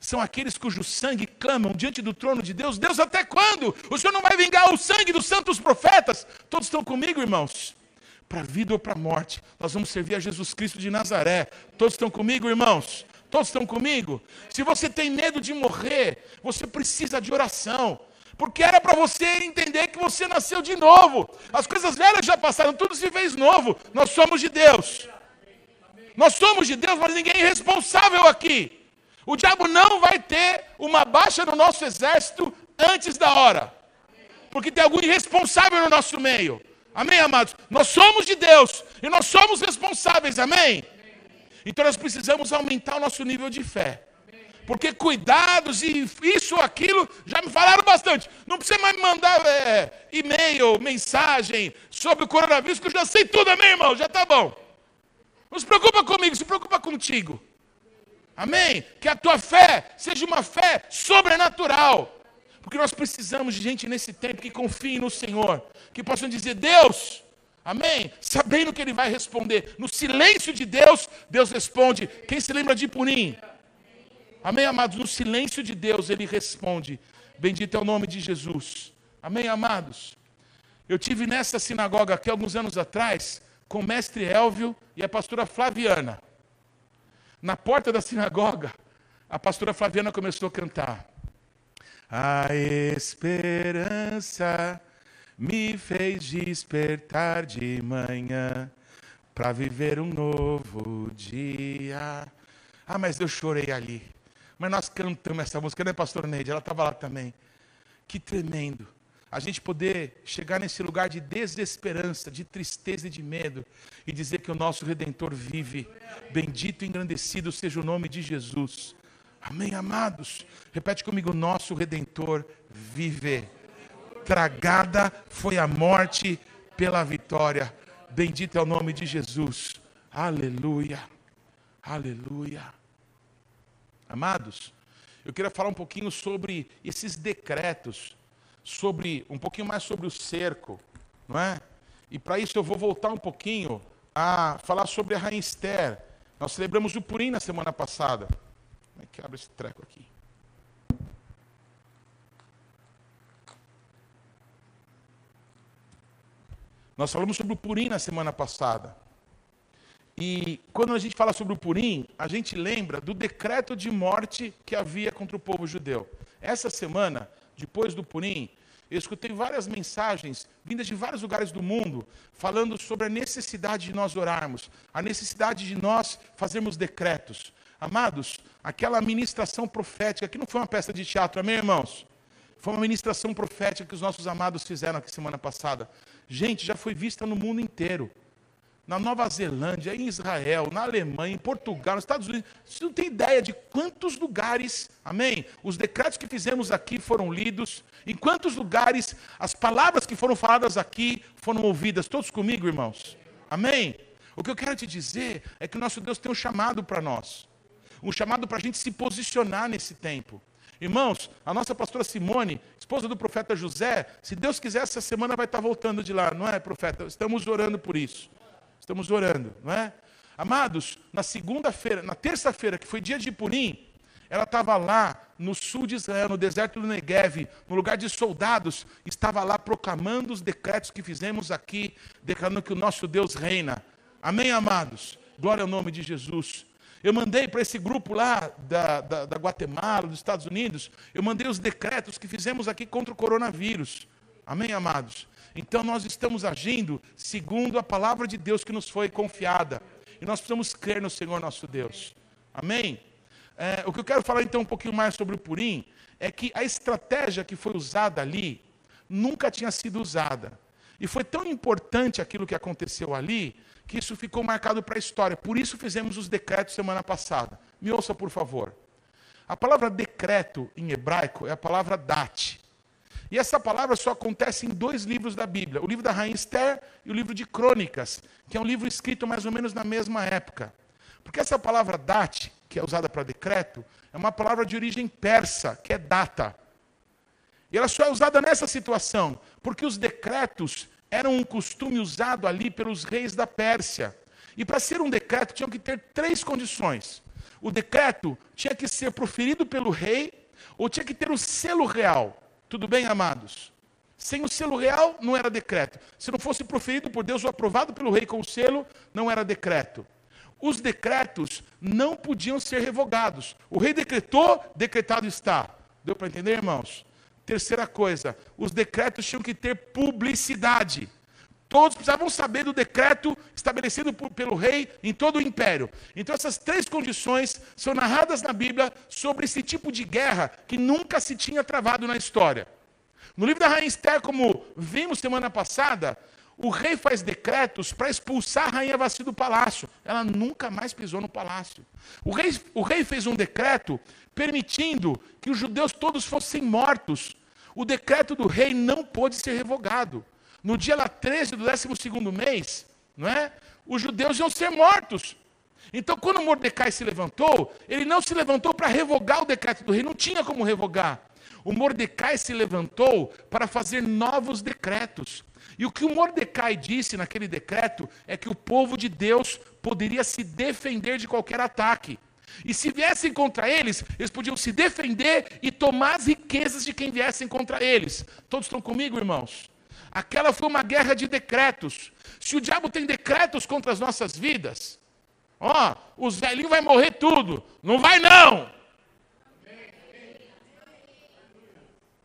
São aqueles cujo sangue clamam diante do trono de Deus. Deus, até quando? O Senhor não vai vingar o sangue dos santos profetas? Todos estão comigo, irmãos? para a vida ou para a morte. Nós vamos servir a Jesus Cristo de Nazaré. Todos estão comigo, irmãos? Todos estão comigo? Se você tem medo de morrer, você precisa de oração. Porque era para você entender que você nasceu de novo. As coisas velhas já passaram, tudo se fez novo. Nós somos de Deus. Nós somos de Deus, mas ninguém é responsável aqui. O diabo não vai ter uma baixa no nosso exército antes da hora. Porque tem algum irresponsável no nosso meio. Amém, amados? Nós somos de Deus e nós somos responsáveis, amém? Então nós precisamos aumentar o nosso nível de fé. Porque cuidados e isso ou aquilo já me falaram bastante. Não precisa mais me mandar é, e-mail, mensagem sobre o coronavírus, que eu já sei tudo, amém, irmão? Já está bom. Não se preocupa comigo, se preocupa contigo. Amém? Que a tua fé seja uma fé sobrenatural. Porque nós precisamos de gente nesse tempo que confie no Senhor, que possam dizer: Deus, Amém? Sabendo que ele vai responder. No silêncio de Deus, Deus responde. Quem se lembra de Purim? Amém, amados? No silêncio de Deus, ele responde. Bendito é o nome de Jesus. Amém, amados? Eu tive nessa sinagoga aqui alguns anos atrás com o mestre Elvio e a pastora Flaviana. Na porta da sinagoga, a pastora Flaviana começou a cantar. A esperança me fez despertar de manhã para viver um novo dia. Ah, mas eu chorei ali. Mas nós cantamos essa música, né, pastor Neide? Ela estava lá também. Que tremendo. A gente poder chegar nesse lugar de desesperança, de tristeza e de medo e dizer que o nosso redentor vive. Bendito e engrandecido seja o nome de Jesus. Amém, amados. Repete comigo: nosso redentor vive tragada foi a morte pela vitória. Bendito é o nome de Jesus. Aleluia. Aleluia. Amados, eu queria falar um pouquinho sobre esses decretos, sobre um pouquinho mais sobre o cerco, não é? E para isso eu vou voltar um pouquinho a falar sobre a rainha Esther. Nós celebramos o Purim na semana passada. Como é que abre esse treco aqui? Nós falamos sobre o Purim na semana passada. E quando a gente fala sobre o Purim, a gente lembra do decreto de morte que havia contra o povo judeu. Essa semana, depois do Purim, eu escutei várias mensagens vindas de vários lugares do mundo, falando sobre a necessidade de nós orarmos, a necessidade de nós fazermos decretos. Amados, aquela ministração profética, que não foi uma peça de teatro, amém, irmãos? Foi uma ministração profética que os nossos amados fizeram aqui semana passada. Gente, já foi vista no mundo inteiro. Na Nova Zelândia, em Israel, na Alemanha, em Portugal, nos Estados Unidos. Você não tem ideia de quantos lugares, amém? Os decretos que fizemos aqui foram lidos. Em quantos lugares as palavras que foram faladas aqui foram ouvidas. Todos comigo, irmãos? Amém? O que eu quero te dizer é que o nosso Deus tem um chamado para nós. Um chamado para a gente se posicionar nesse tempo. Irmãos, a nossa pastora Simone, esposa do profeta José, se Deus quiser, essa semana vai estar voltando de lá, não é, profeta? Estamos orando por isso. Estamos orando, não é? Amados, na segunda-feira, na terça-feira, que foi dia de Purim, ela estava lá no sul de Israel, no deserto do Negev, no lugar de soldados, estava lá proclamando os decretos que fizemos aqui, declarando que o nosso Deus reina. Amém, amados? Glória ao nome de Jesus. Eu mandei para esse grupo lá da, da, da, Guatemala, dos Estados Unidos, eu mandei os decretos que fizemos aqui contra o coronavírus. Amém, amados? Então nós estamos agindo segundo a palavra de Deus que nos foi confiada. E nós precisamos crer no Senhor nosso Deus. Amém? É, o que eu quero falar então um pouquinho mais sobre o Purim é que a estratégia que foi usada ali nunca tinha sido usada. E foi tão importante aquilo que aconteceu ali, que isso ficou marcado para a história. Por isso fizemos os decretos semana passada. Me ouça, por favor. A palavra decreto em hebraico é a palavra date. E essa palavra só acontece em dois livros da Bíblia: o livro da Rainha Esther e o livro de Crônicas, que é um livro escrito mais ou menos na mesma época. Porque essa palavra date, que é usada para decreto, é uma palavra de origem persa, que é data. E ela só é usada nessa situação, porque os decretos era um costume usado ali pelos reis da Pérsia. E para ser um decreto, tinham que ter três condições. O decreto tinha que ser proferido pelo rei, ou tinha que ter o selo real. Tudo bem, amados? Sem o selo real, não era decreto. Se não fosse proferido por Deus ou aprovado pelo rei com o selo, não era decreto. Os decretos não podiam ser revogados. O rei decretou, decretado está. Deu para entender, irmãos? Terceira coisa, os decretos tinham que ter publicidade. Todos precisavam saber do decreto estabelecido por, pelo rei em todo o império. Então, essas três condições são narradas na Bíblia sobre esse tipo de guerra que nunca se tinha travado na história. No livro da Rainha Esther, como vimos semana passada, o rei faz decretos para expulsar a rainha Vassi do palácio. Ela nunca mais pisou no palácio. O rei, o rei fez um decreto permitindo que os judeus todos fossem mortos. O decreto do rei não pôde ser revogado. No dia lá 13 do 12 mês, não é? Os judeus iam ser mortos. Então, quando Mordecai se levantou, ele não se levantou para revogar o decreto do rei, não tinha como revogar. O Mordecai se levantou para fazer novos decretos. E o que o Mordecai disse naquele decreto é que o povo de Deus poderia se defender de qualquer ataque. E se viessem contra eles, eles podiam se defender e tomar as riquezas de quem viessem contra eles. Todos estão comigo, irmãos? Aquela foi uma guerra de decretos. Se o diabo tem decretos contra as nossas vidas, ó, os velhinhos vai morrer tudo. Não vai não.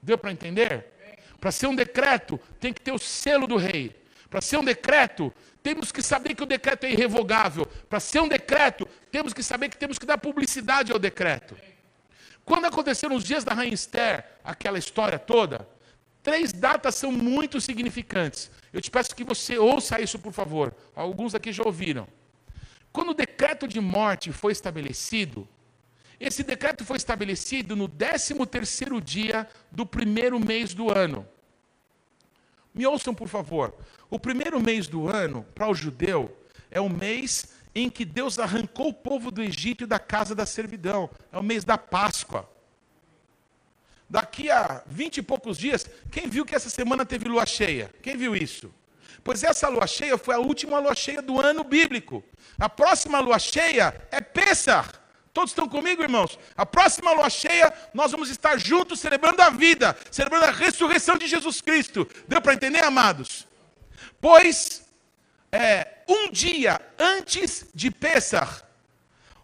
Deu para entender? Para ser um decreto, tem que ter o selo do rei. Para ser um decreto, temos que saber que o decreto é irrevogável. Para ser um decreto, temos que saber que temos que dar publicidade ao decreto. Quando aconteceram os dias da Rainha Esther, aquela história toda, três datas são muito significantes. Eu te peço que você ouça isso, por favor. Alguns aqui já ouviram. Quando o decreto de morte foi estabelecido, esse decreto foi estabelecido no 13 terceiro dia do primeiro mês do ano. Me ouçam, por favor. O primeiro mês do ano, para o judeu, é o mês em que Deus arrancou o povo do Egito da casa da servidão. É o mês da Páscoa. Daqui a vinte e poucos dias, quem viu que essa semana teve lua cheia? Quem viu isso? Pois essa lua cheia foi a última lua cheia do ano bíblico. A próxima lua cheia é Pessah. Todos estão comigo, irmãos? A próxima lua cheia, nós vamos estar juntos celebrando a vida, celebrando a ressurreição de Jesus Cristo. Deu para entender, amados? Pois, é, um dia antes de Pessah,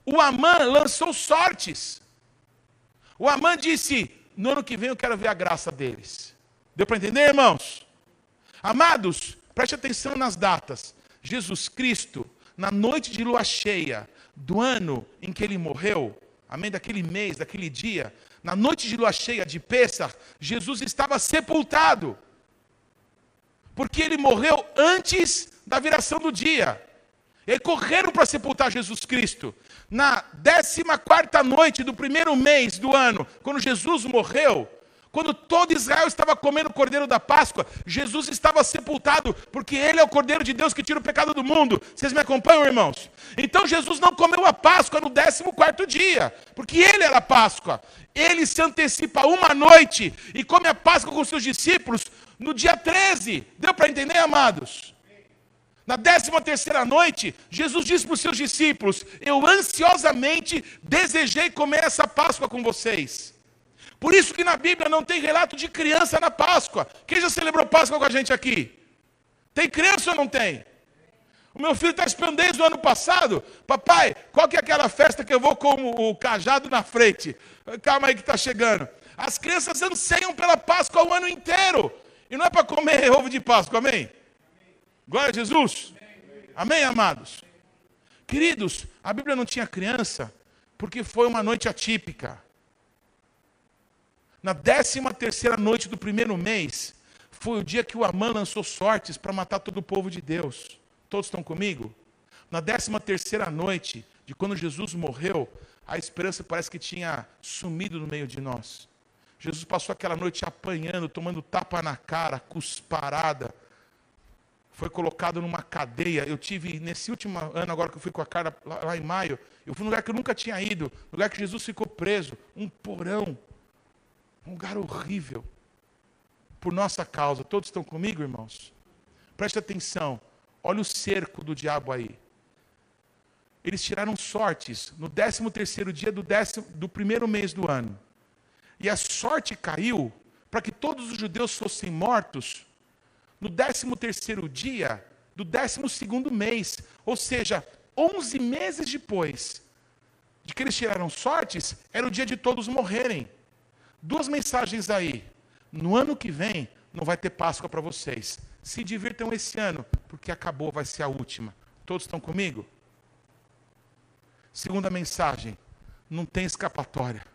o Amã lançou sortes. O Amã disse: No ano que vem eu quero ver a graça deles. Deu para entender, irmãos? Amados, preste atenção nas datas. Jesus Cristo, na noite de lua cheia, do ano em que ele morreu, amém, daquele mês, daquele dia, na noite de lua cheia de Pêssar, Jesus estava sepultado. Porque ele morreu antes da viração do dia. E correram para sepultar Jesus Cristo. Na 14 quarta noite do primeiro mês do ano, quando Jesus morreu, quando todo Israel estava comendo o cordeiro da Páscoa, Jesus estava sepultado, porque ele é o cordeiro de Deus que tira o pecado do mundo. Vocês me acompanham, irmãos? Então Jesus não comeu a Páscoa no 14 dia, porque ele era a Páscoa. Ele se antecipa uma noite e come a Páscoa com seus discípulos no dia 13. Deu para entender, amados? Na décima terceira noite, Jesus disse para os seus discípulos: Eu ansiosamente desejei comer essa Páscoa com vocês. Por isso que na Bíblia não tem relato de criança na Páscoa. Quem já celebrou Páscoa com a gente aqui? Tem criança ou não tem? O meu filho está esperando desde o ano passado. Papai, qual que é aquela festa que eu vou com o cajado na frente? Calma aí que está chegando. As crianças anseiam pela Páscoa o ano inteiro. E não é para comer ovo de Páscoa, amém? Glória a Jesus. Amém, amados? Queridos, a Bíblia não tinha criança porque foi uma noite atípica. Na décima terceira noite do primeiro mês, foi o dia que o Amã lançou sortes para matar todo o povo de Deus. Todos estão comigo? Na décima terceira noite, de quando Jesus morreu, a esperança parece que tinha sumido no meio de nós. Jesus passou aquela noite apanhando, tomando tapa na cara, cusparada. Foi colocado numa cadeia. Eu tive, nesse último ano, agora que eu fui com a cara lá, lá em maio, eu fui num lugar que eu nunca tinha ido, lugar que Jesus ficou preso, um porão, um lugar horrível. Por nossa causa. Todos estão comigo, irmãos? Preste atenção. Olha o cerco do diabo aí. Eles tiraram sortes no 13 terceiro dia do, décimo, do primeiro mês do ano. E a sorte caiu para que todos os judeus fossem mortos no 13 terceiro dia do 12 segundo mês. Ou seja, 11 meses depois de que eles tiraram sortes, era o dia de todos morrerem. Duas mensagens aí. No ano que vem, não vai ter Páscoa para vocês. Se divirtam esse ano, porque acabou, vai ser a última. Todos estão comigo? Segunda mensagem: não tem escapatória.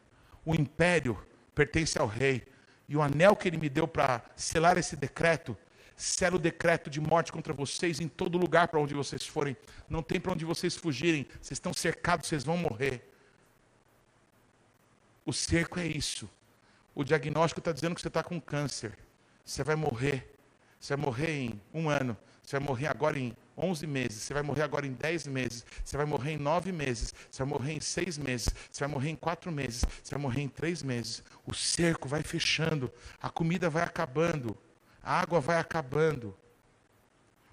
O império pertence ao rei. E o anel que ele me deu para selar esse decreto, sela o decreto de morte contra vocês em todo lugar para onde vocês forem. Não tem para onde vocês fugirem. Vocês estão cercados, vocês vão morrer. O cerco é isso. O diagnóstico está dizendo que você está com câncer. Você vai morrer. Você vai morrer em um ano. Você vai morrer agora em 11 meses. Você vai morrer agora em 10 meses. Você vai morrer em 9 meses. Você vai morrer em 6 meses. Você vai morrer em 4 meses. Você vai morrer em 3 meses. O cerco vai fechando. A comida vai acabando. A água vai acabando.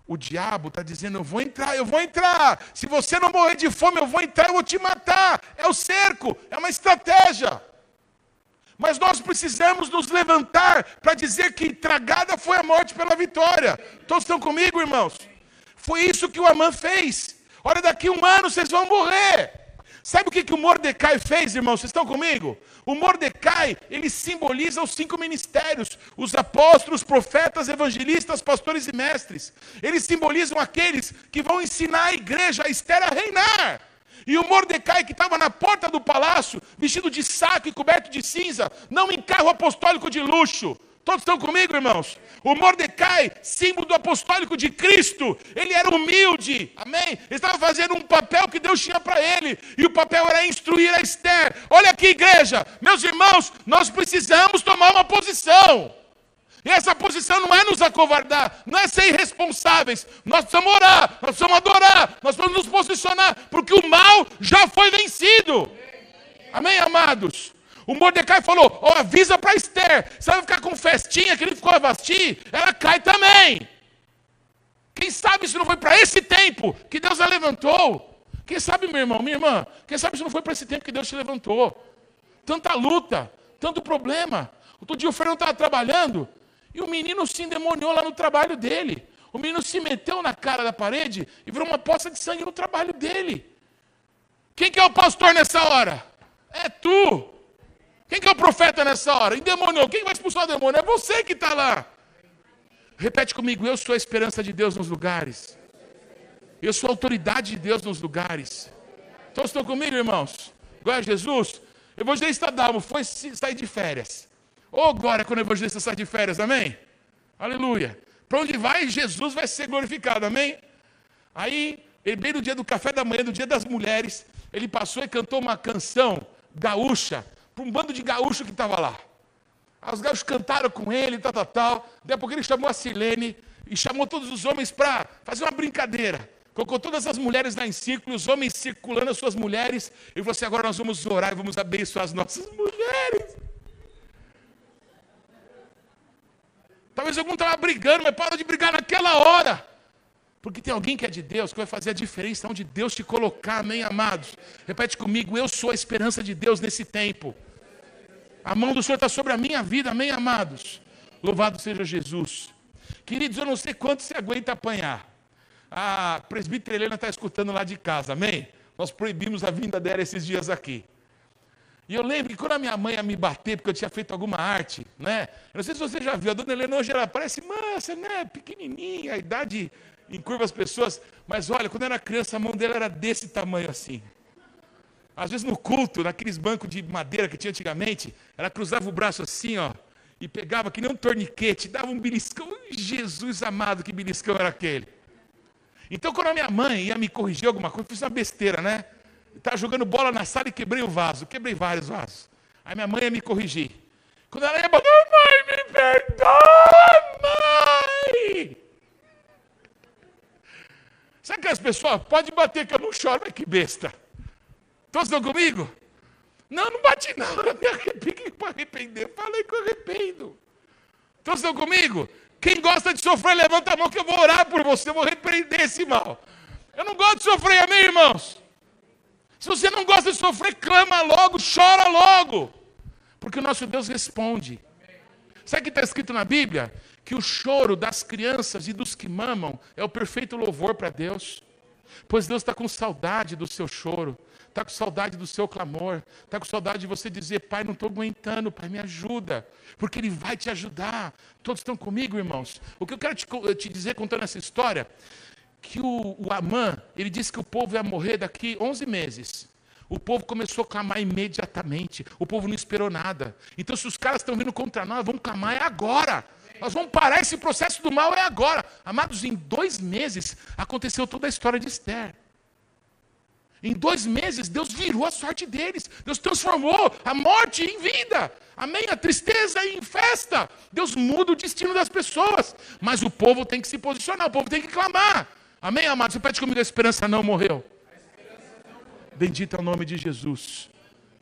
O diabo está dizendo: Eu vou entrar, eu vou entrar. Se você não morrer de fome, eu vou entrar, eu vou te matar. É o cerco, é uma estratégia. Mas nós precisamos nos levantar para dizer que tragada foi a morte pela vitória. Todos estão comigo, irmãos? Foi isso que o Amã fez. Olha, daqui um ano vocês vão morrer. Sabe o que, que o Mordecai fez, irmãos? Vocês estão comigo? O Mordecai, ele simboliza os cinco ministérios: os apóstolos, profetas, evangelistas, pastores e mestres. Eles simbolizam aqueles que vão ensinar a igreja, a Esther a reinar. E o Mordecai, que estava na porta do palácio, vestido de saco e coberto de cinza, não em carro apostólico de luxo. Todos estão comigo, irmãos? O Mordecai, símbolo do apostólico de Cristo, ele era humilde, amém? Ele estava fazendo um papel que Deus tinha para ele, e o papel era instruir a Esther. Olha aqui, igreja, meus irmãos, nós precisamos tomar uma posição. E essa posição não é nos acovardar, não é ser irresponsáveis. Nós precisamos orar, nós precisamos adorar, nós precisamos nos posicionar, porque o mal já foi vencido. Amém, amados? O Mordecai falou: oh, avisa para Esther, se ela ficar com festinha que ele ficou a Vasti, ela cai também. Quem sabe se não foi para esse tempo que Deus a levantou? Quem sabe, meu irmão, minha irmã, quem sabe se não foi para esse tempo que Deus te levantou? Tanta luta, tanto problema. Outro dia o Fernando estava trabalhando, e o menino se endemoniou lá no trabalho dele. O menino se meteu na cara da parede e virou uma poça de sangue no trabalho dele. Quem que é o pastor nessa hora? É tu. Quem que é o profeta nessa hora? Endemoniou. Quem vai expulsar o demônio? É você que está lá. Repete comigo: eu sou a esperança de Deus nos lugares. Eu sou a autoridade de Deus nos lugares. Todos estão comigo, irmãos? Glória a Jesus. Evangelista Dalmo foi sair de férias. Ô, oh, glória quando o evangelista sai de férias, amém? Aleluia. Para onde vai, Jesus vai ser glorificado, amém? Aí, ele bem no dia do café da manhã, no dia das mulheres, ele passou e cantou uma canção gaúcha, para um bando de gaúcho que estava lá. Os gaúchos cantaram com ele, tal, tal, tal. Daí a pouco ele chamou a Silene e chamou todos os homens para fazer uma brincadeira. Colocou todas as mulheres lá em círculo, os homens circulando as suas mulheres. E falou assim: agora nós vamos orar e vamos abençoar as nossas mulheres. Talvez algum estava brigando, mas para de brigar naquela hora. Porque tem alguém que é de Deus que vai fazer a diferença onde Deus te colocar, amém, amados? Repete comigo, eu sou a esperança de Deus nesse tempo. A mão do Senhor está sobre a minha vida, amém, amados? Louvado seja Jesus. Queridos, eu não sei quanto você aguenta apanhar. A presbítera Helena está escutando lá de casa, amém? Nós proibimos a vinda dela esses dias aqui. E eu lembro que quando a minha mãe ia me bater, porque eu tinha feito alguma arte, né? Eu não sei se você já viu, a dona Helena hoje ela parece mansa, né? Pequenininha, a idade encurva as pessoas. Mas olha, quando eu era criança, a mão dela era desse tamanho assim. Às vezes no culto, naqueles bancos de madeira que tinha antigamente, ela cruzava o braço assim, ó, e pegava que nem um torniquete, dava um beliscão. Jesus amado, que beliscão era aquele. Então, quando a minha mãe ia me corrigir alguma coisa, eu fiz uma besteira, né? Estava jogando bola na sala e quebrei o vaso. Quebrei vários vasos. Aí minha mãe ia me corrigir. Quando ela ia bater, mãe, me perdoa, mãe! Sabe que as pessoas podem bater que eu não choro, mas que besta. Todos estão comigo? Não, não bati não, eu me arrependo para arrepender. Falei que eu arrependo. Todos estão comigo? Quem gosta de sofrer, levanta a mão que eu vou orar por você, eu vou repreender esse mal. Eu não gosto de sofrer, amém, irmãos? Se você não gosta de sofrer, clama logo, chora logo. Porque o nosso Deus responde. Sabe o que está escrito na Bíblia? Que o choro das crianças e dos que mamam é o perfeito louvor para Deus. Pois Deus está com saudade do seu choro, está com saudade do seu clamor, está com saudade de você dizer: Pai, não estou aguentando, Pai, me ajuda, porque Ele vai te ajudar. Todos estão comigo, irmãos? O que eu quero te, te dizer contando essa história que o, o Amã, ele disse que o povo ia morrer daqui 11 meses. O povo começou a clamar imediatamente. O povo não esperou nada. Então, se os caras estão vindo contra nós, vamos clamar é agora. Nós vamos parar esse processo do mal é agora. Amados, em dois meses aconteceu toda a história de Esther. Em dois meses, Deus virou a sorte deles. Deus transformou a morte em vida. Amém? A tristeza em festa. Deus muda o destino das pessoas. Mas o povo tem que se posicionar, o povo tem que clamar. Amém, amados? Pede comigo, a esperança não morreu. Bendito é o nome de Jesus.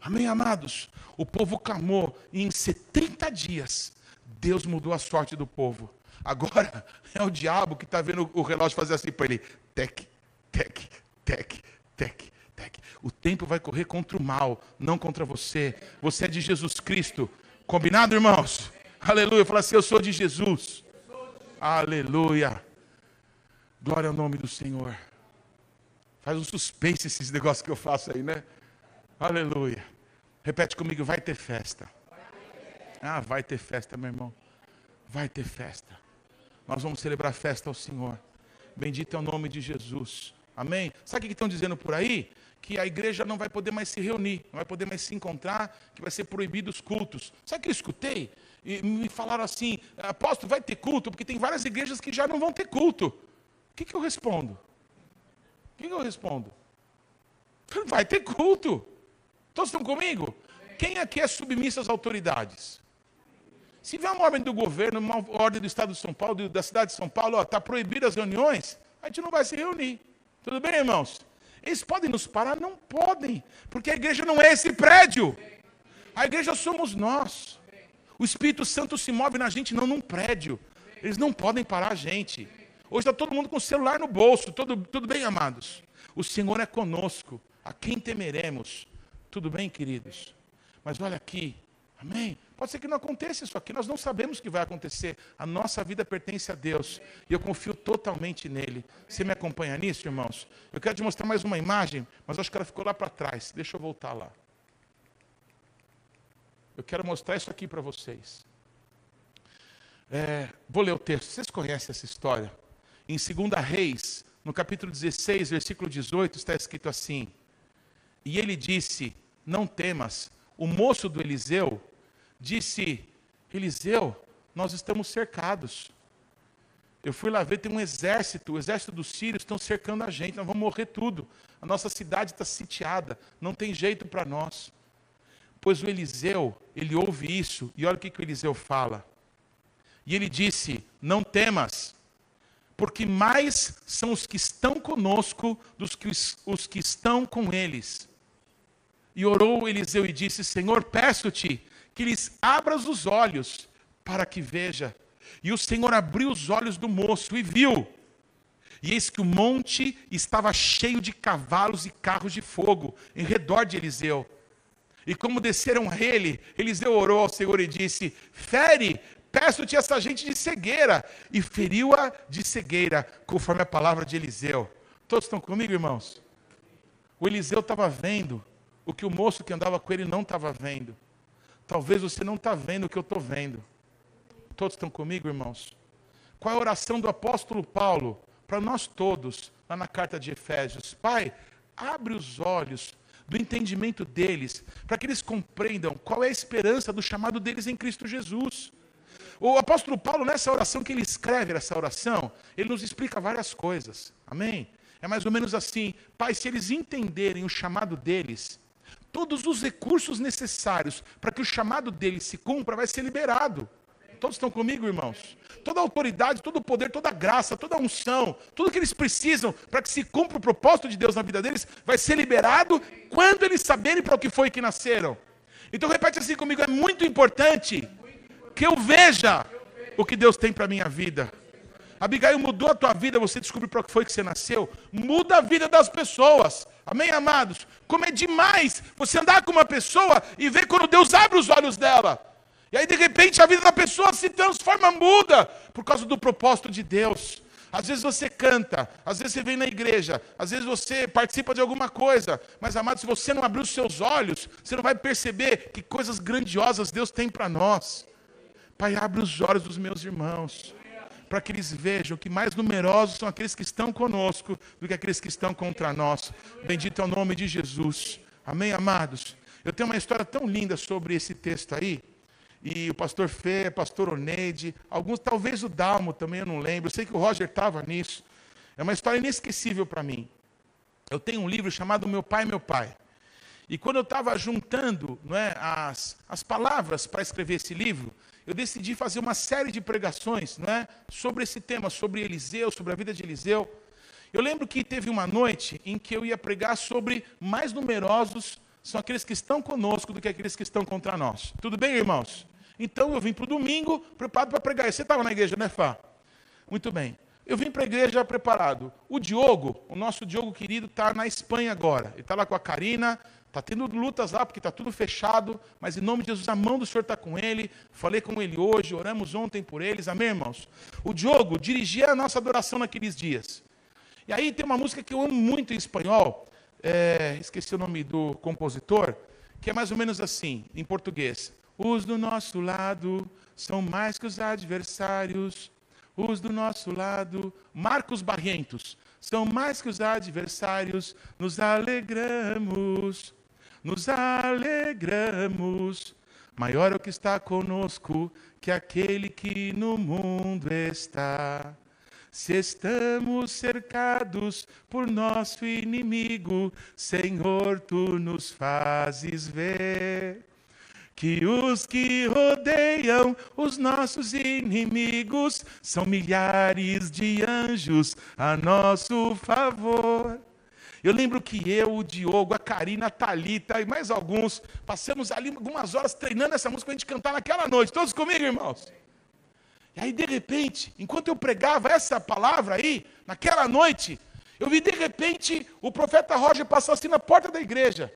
Amém, amados? O povo clamou e em 70 dias Deus mudou a sorte do povo. Agora é o diabo que está vendo o relógio fazer assim para ele: tec, tec, tec, tec, O tempo vai correr contra o mal, não contra você. Você é de Jesus Cristo. Combinado, irmãos? Aleluia. Fala assim: Eu sou de Jesus. Aleluia. Glória ao nome do Senhor. Faz um suspense esses negócios que eu faço aí, né? Aleluia. Repete comigo: vai ter festa. Ah, vai ter festa, meu irmão. Vai ter festa. Nós vamos celebrar festa ao Senhor. Bendito é o nome de Jesus. Amém? Sabe o que estão dizendo por aí? Que a igreja não vai poder mais se reunir, não vai poder mais se encontrar, que vai ser proibido os cultos. Sabe o que eu escutei? E me falaram assim: apóstolo, vai ter culto, porque tem várias igrejas que já não vão ter culto. O que, que eu respondo? O que, que eu respondo? Vai ter culto. Todos estão comigo? Quem aqui é submisso às autoridades? Se vier uma ordem do governo, uma ordem do Estado de São Paulo, da cidade de São Paulo, está proibido as reuniões, a gente não vai se reunir. Tudo bem, irmãos? Eles podem nos parar? Não podem, porque a igreja não é esse prédio. A igreja somos nós. O Espírito Santo se move na gente, não num prédio. Eles não podem parar a gente. Hoje está todo mundo com o celular no bolso. Tudo, tudo bem, amados? O Senhor é conosco. A quem temeremos? Tudo bem, queridos? Mas olha aqui. Amém? Pode ser que não aconteça isso aqui, nós não sabemos o que vai acontecer. A nossa vida pertence a Deus e eu confio totalmente nele. Você me acompanha nisso, irmãos? Eu quero te mostrar mais uma imagem, mas acho que ela ficou lá para trás. Deixa eu voltar lá. Eu quero mostrar isso aqui para vocês. É, vou ler o texto. Vocês conhecem essa história? Em 2 Reis, no capítulo 16, versículo 18, está escrito assim: E ele disse: Não temas, o moço do Eliseu disse: Eliseu, nós estamos cercados. Eu fui lá ver, tem um exército, o exército dos sírios estão cercando a gente, nós vamos morrer tudo. A nossa cidade está sitiada, não tem jeito para nós. Pois o Eliseu, ele ouve isso, e olha o que, que o Eliseu fala. E ele disse: Não temas, porque mais são os que estão conosco dos que os, os que estão com eles. E orou Eliseu e disse: Senhor, peço-te que lhes abras os olhos para que veja. E o Senhor abriu os olhos do moço e viu. E eis que o monte estava cheio de cavalos e carros de fogo em redor de Eliseu. E como desceram a ele, Eliseu orou ao Senhor e disse: Fere, peço-te essa gente de cegueira. E feriu-a de cegueira, conforme a palavra de Eliseu. Todos estão comigo, irmãos? O Eliseu estava vendo o que o moço que andava com ele não estava vendo. Talvez você não está vendo o que eu estou vendo. Todos estão comigo, irmãos? Qual é a oração do apóstolo Paulo para nós todos, lá na carta de Efésios? Pai, abre os olhos do entendimento deles, para que eles compreendam qual é a esperança do chamado deles em Cristo Jesus. O apóstolo Paulo, nessa oração que ele escreve, essa oração, ele nos explica várias coisas. Amém? É mais ou menos assim: Pai, se eles entenderem o chamado deles, todos os recursos necessários para que o chamado dele se cumpra vai ser liberado. Todos estão comigo, irmãos? Toda a autoridade, todo o poder, toda a graça, toda a unção, tudo que eles precisam para que se cumpra o propósito de Deus na vida deles, vai ser liberado quando eles saberem para o que foi que nasceram. Então repete assim comigo, é muito importante que eu veja o que Deus tem para a minha vida. Abigail mudou a tua vida, você descobriu para o que foi que você nasceu. Muda a vida das pessoas. Amém, amados? Como é demais você andar com uma pessoa e ver quando Deus abre os olhos dela. E aí, de repente, a vida da pessoa se transforma, muda, por causa do propósito de Deus. Às vezes você canta, às vezes você vem na igreja, às vezes você participa de alguma coisa, mas amado, se você não abrir os seus olhos, você não vai perceber que coisas grandiosas Deus tem para nós. Pai, abre os olhos dos meus irmãos para que eles vejam que mais numerosos são aqueles que estão conosco do que aqueles que estão contra nós. Bendito é o nome de Jesus. Amém, amados? Eu tenho uma história tão linda sobre esse texto aí. E o pastor Fê, pastor Oneide, alguns, talvez o Dalmo também, eu não lembro. Eu sei que o Roger estava nisso. É uma história inesquecível para mim. Eu tenho um livro chamado Meu Pai, Meu Pai. E quando eu estava juntando não é, as, as palavras para escrever esse livro, eu decidi fazer uma série de pregações né, sobre esse tema, sobre Eliseu, sobre a vida de Eliseu. Eu lembro que teve uma noite em que eu ia pregar sobre mais numerosos são aqueles que estão conosco do que aqueles que estão contra nós. Tudo bem, irmãos? Então eu vim para o domingo preparado para pregar. Você estava na igreja, né, Fá? Muito bem. Eu vim para a igreja preparado. O Diogo, o nosso Diogo querido, está na Espanha agora. Ele está lá com a Karina, está tendo lutas lá, porque está tudo fechado, mas em nome de Jesus, a mão do Senhor está com ele. Falei com ele hoje, oramos ontem por eles, amém, irmãos? O Diogo dirigia a nossa adoração naqueles dias. E aí tem uma música que eu amo muito em espanhol, é, esqueci o nome do compositor, que é mais ou menos assim, em português. Os do nosso lado são mais que os adversários, os do nosso lado, Marcos Barrientos, são mais que os adversários, nos alegramos, nos alegramos. Maior é o que está conosco que aquele que no mundo está. Se estamos cercados por nosso inimigo, Senhor, tu nos fazes ver que os que rodeiam os nossos inimigos são milhares de anjos a nosso favor. Eu lembro que eu, o Diogo, a Karina, a Thalita e mais alguns passamos ali algumas horas treinando essa música para a gente cantar naquela noite. Todos comigo, irmãos? E aí, de repente, enquanto eu pregava essa palavra aí, naquela noite, eu vi de repente o profeta Roger passar assim na porta da igreja.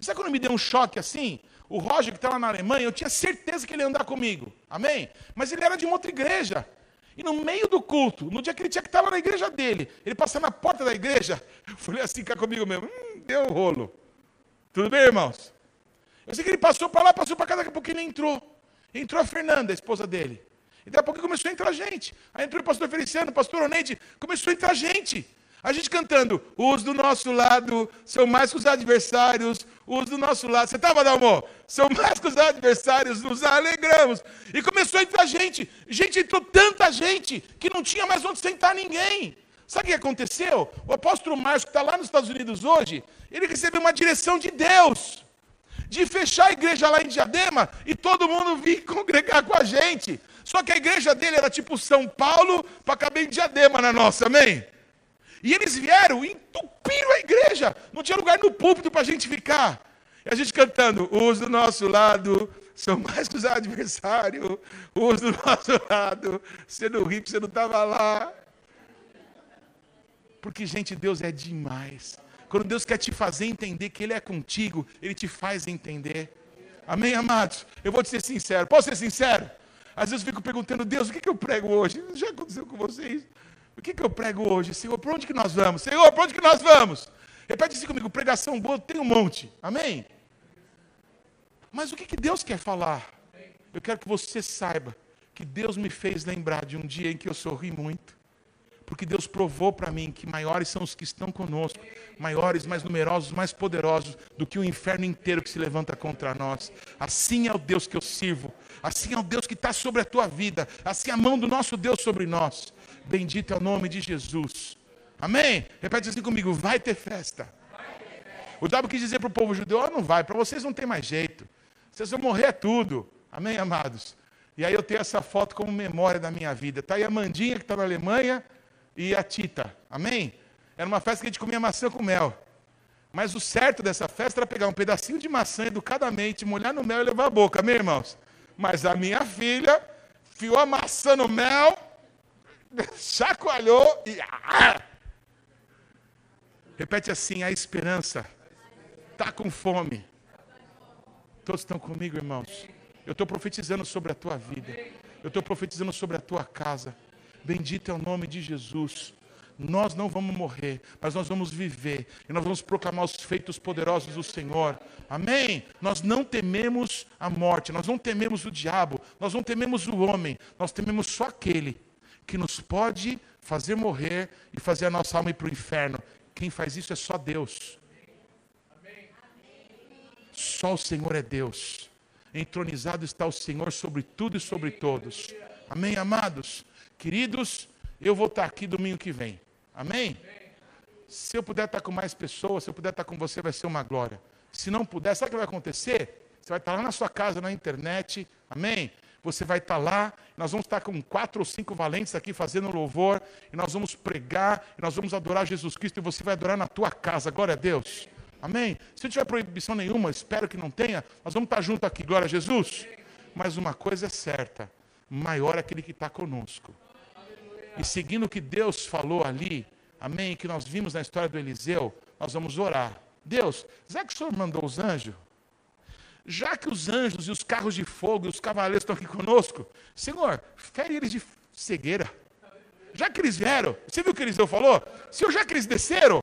E sabe quando me deu um choque assim? O Roger, que está lá na Alemanha, eu tinha certeza que ele ia andar comigo. Amém? Mas ele era de uma outra igreja. E no meio do culto, no dia que ele tinha que estar lá na igreja dele, ele passar na porta da igreja, eu falei assim cá comigo mesmo, hum, deu rolo. Tudo bem, irmãos? Eu sei que ele passou para lá, passou para cá, daqui a pouco ele entrou. Entrou a Fernanda, a esposa dele. E daqui a pouco começou a entrar gente. Aí entrou o pastor Feliciano, o pastor Oneide, começou a entrar gente. A gente cantando, os do nosso lado são mais que os adversários, os do nosso lado. Você estava, Dalmo? São mais que os adversários, nos alegramos. E começou a entrar gente. Gente, entrou tanta gente que não tinha mais onde sentar ninguém. Sabe o que aconteceu? O apóstolo Márcio, que está lá nos Estados Unidos hoje, ele recebeu uma direção de Deus de fechar a igreja lá em Diadema e todo mundo vir congregar com a gente. Só que a igreja dele era tipo São Paulo para caber em Diadema na nossa, amém? E eles vieram e entupiram a igreja. Não tinha lugar no púlpito para a gente ficar. E a gente cantando, os do nosso lado são mais que os adversários, os do nosso lado. Você não ri, você não estava lá. Porque, gente, Deus é demais. Quando Deus quer te fazer entender que Ele é contigo, Ele te faz entender. Amém, amados? Eu vou te ser sincero. Posso ser sincero? Às vezes eu fico perguntando, Deus, o que, que eu prego hoje? Já aconteceu com vocês? O que, que eu prego hoje? Senhor, para onde que nós vamos? Senhor, para onde que nós vamos? Repete assim comigo, pregação boa tem um monte. Amém? Mas o que, que Deus quer falar? Eu quero que você saiba que Deus me fez lembrar de um dia em que eu sorri muito. Porque Deus provou para mim que maiores são os que estão conosco, maiores, mais numerosos, mais poderosos do que o inferno inteiro que se levanta contra nós. Assim é o Deus que eu sirvo, assim é o Deus que está sobre a tua vida, assim é a mão do nosso Deus sobre nós. Bendito é o nome de Jesus. Amém? Repete assim comigo: vai ter festa. O diabo quis dizer para o povo judeu: oh, não vai, para vocês não tem mais jeito. Vocês vão morrer é tudo. Amém, amados? E aí eu tenho essa foto como memória da minha vida. Está aí a Mandinha, que está na Alemanha, e a Tita. Amém? Era uma festa que a gente comia maçã com mel. Mas o certo dessa festa era pegar um pedacinho de maçã educadamente, molhar no mel e levar a boca. Amém, irmãos? Mas a minha filha fiou a maçã no mel chacoalhou e. Ah! Repete assim: a esperança está com fome. Todos estão comigo, irmãos? Eu estou profetizando sobre a tua vida. Eu estou profetizando sobre a tua casa. Bendito é o nome de Jesus. Nós não vamos morrer, mas nós vamos viver e nós vamos proclamar os feitos poderosos do Senhor. Amém? Nós não tememos a morte, nós não tememos o diabo, nós não tememos o homem, nós tememos só aquele que nos pode fazer morrer e fazer a nossa alma ir para o inferno. Quem faz isso é só Deus. Só o Senhor é Deus. Entronizado está o Senhor sobre tudo e sobre todos. Amém, amados? Queridos, eu vou estar aqui domingo que vem. Amém? Se eu puder estar com mais pessoas, se eu puder estar com você, vai ser uma glória. Se não puder, sabe o que vai acontecer? Você vai estar lá na sua casa, na internet. Amém? Você vai estar lá, nós vamos estar com quatro ou cinco valentes aqui fazendo louvor, e nós vamos pregar, e nós vamos adorar Jesus Cristo, e você vai adorar na tua casa, glória a Deus. Amém? Se não tiver proibição nenhuma, espero que não tenha, nós vamos estar juntos aqui, glória a Jesus. Mas uma coisa é certa: maior é aquele que está conosco. E seguindo o que Deus falou ali, amém, que nós vimos na história do Eliseu, nós vamos orar. Deus, já que o Senhor mandou os anjos, já que os anjos e os carros de fogo e os cavaleiros estão aqui conosco, Senhor, fere eles de cegueira. Já que eles vieram, você viu o que Eliseu falou? Se já que eles desceram,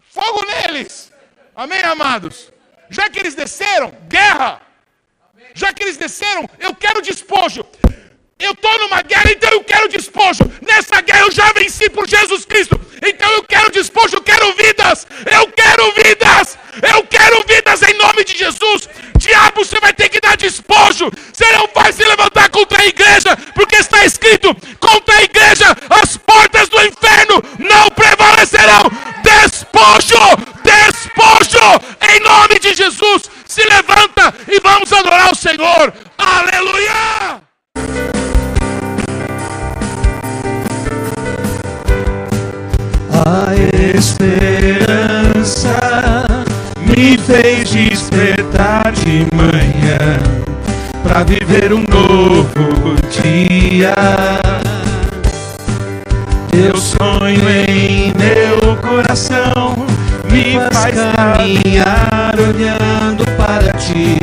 fogo neles. Amém, amados? Já que eles desceram, guerra. Já que eles desceram, eu quero despojo. Eu estou numa guerra, então eu quero despojo. Nessa guerra eu já venci por Jesus Cristo. Então eu quero despojo, eu quero vidas. Eu quero vidas. Eu quero vidas em nome de Jesus. Diabo, você vai ter que dar despojo. Você não vai se levantar contra a igreja, porque está escrito: contra a igreja as portas do inferno não prevalecerão. Despojo, despojo, em nome de Jesus. Se levanta e vamos adorar o Senhor. Aleluia! A esperança me fez despertar de manhã para viver um novo dia. Teu sonho em meu coração me faz caminhar olhando para ti,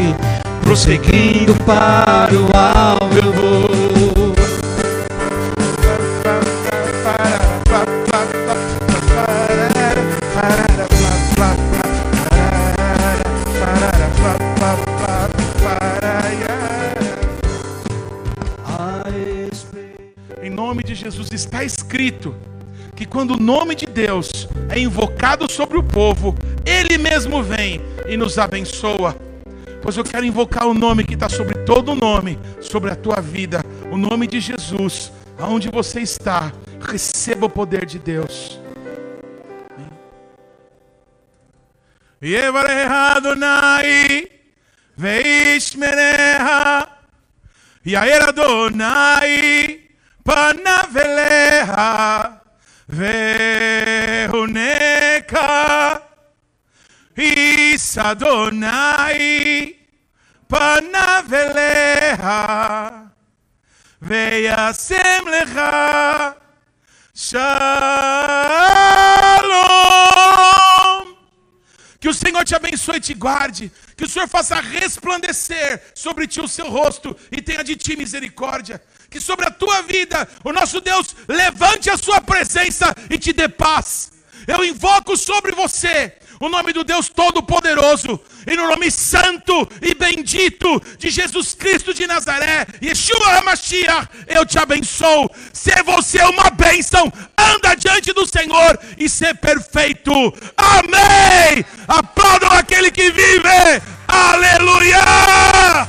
prosseguindo para o que quando o nome de Deus é invocado sobre o povo, Ele mesmo vem e nos abençoa. Pois eu quero invocar o nome que está sobre todo o nome, sobre a tua vida, o nome de Jesus, aonde você está, receba o poder de Deus. Adonai, veishmereha, Yair Adonai, panaveleha, vehuneka, Is Adonai, panaveleha, veyasem lecha, shalom. Que o Senhor te abençoe e te guarde. Que o Senhor faça resplandecer sobre ti o seu rosto e tenha de ti misericórdia. Que sobre a tua vida o nosso Deus levante a sua presença e te dê paz. Eu invoco sobre você o nome do Deus Todo-Poderoso, e no nome santo e bendito de Jesus Cristo de Nazaré, Yeshua HaMashiach, eu te abençoo. Ser você uma bênção, anda diante do Senhor e ser perfeito. Amém. Aplaudam aquele que vive. Aleluia.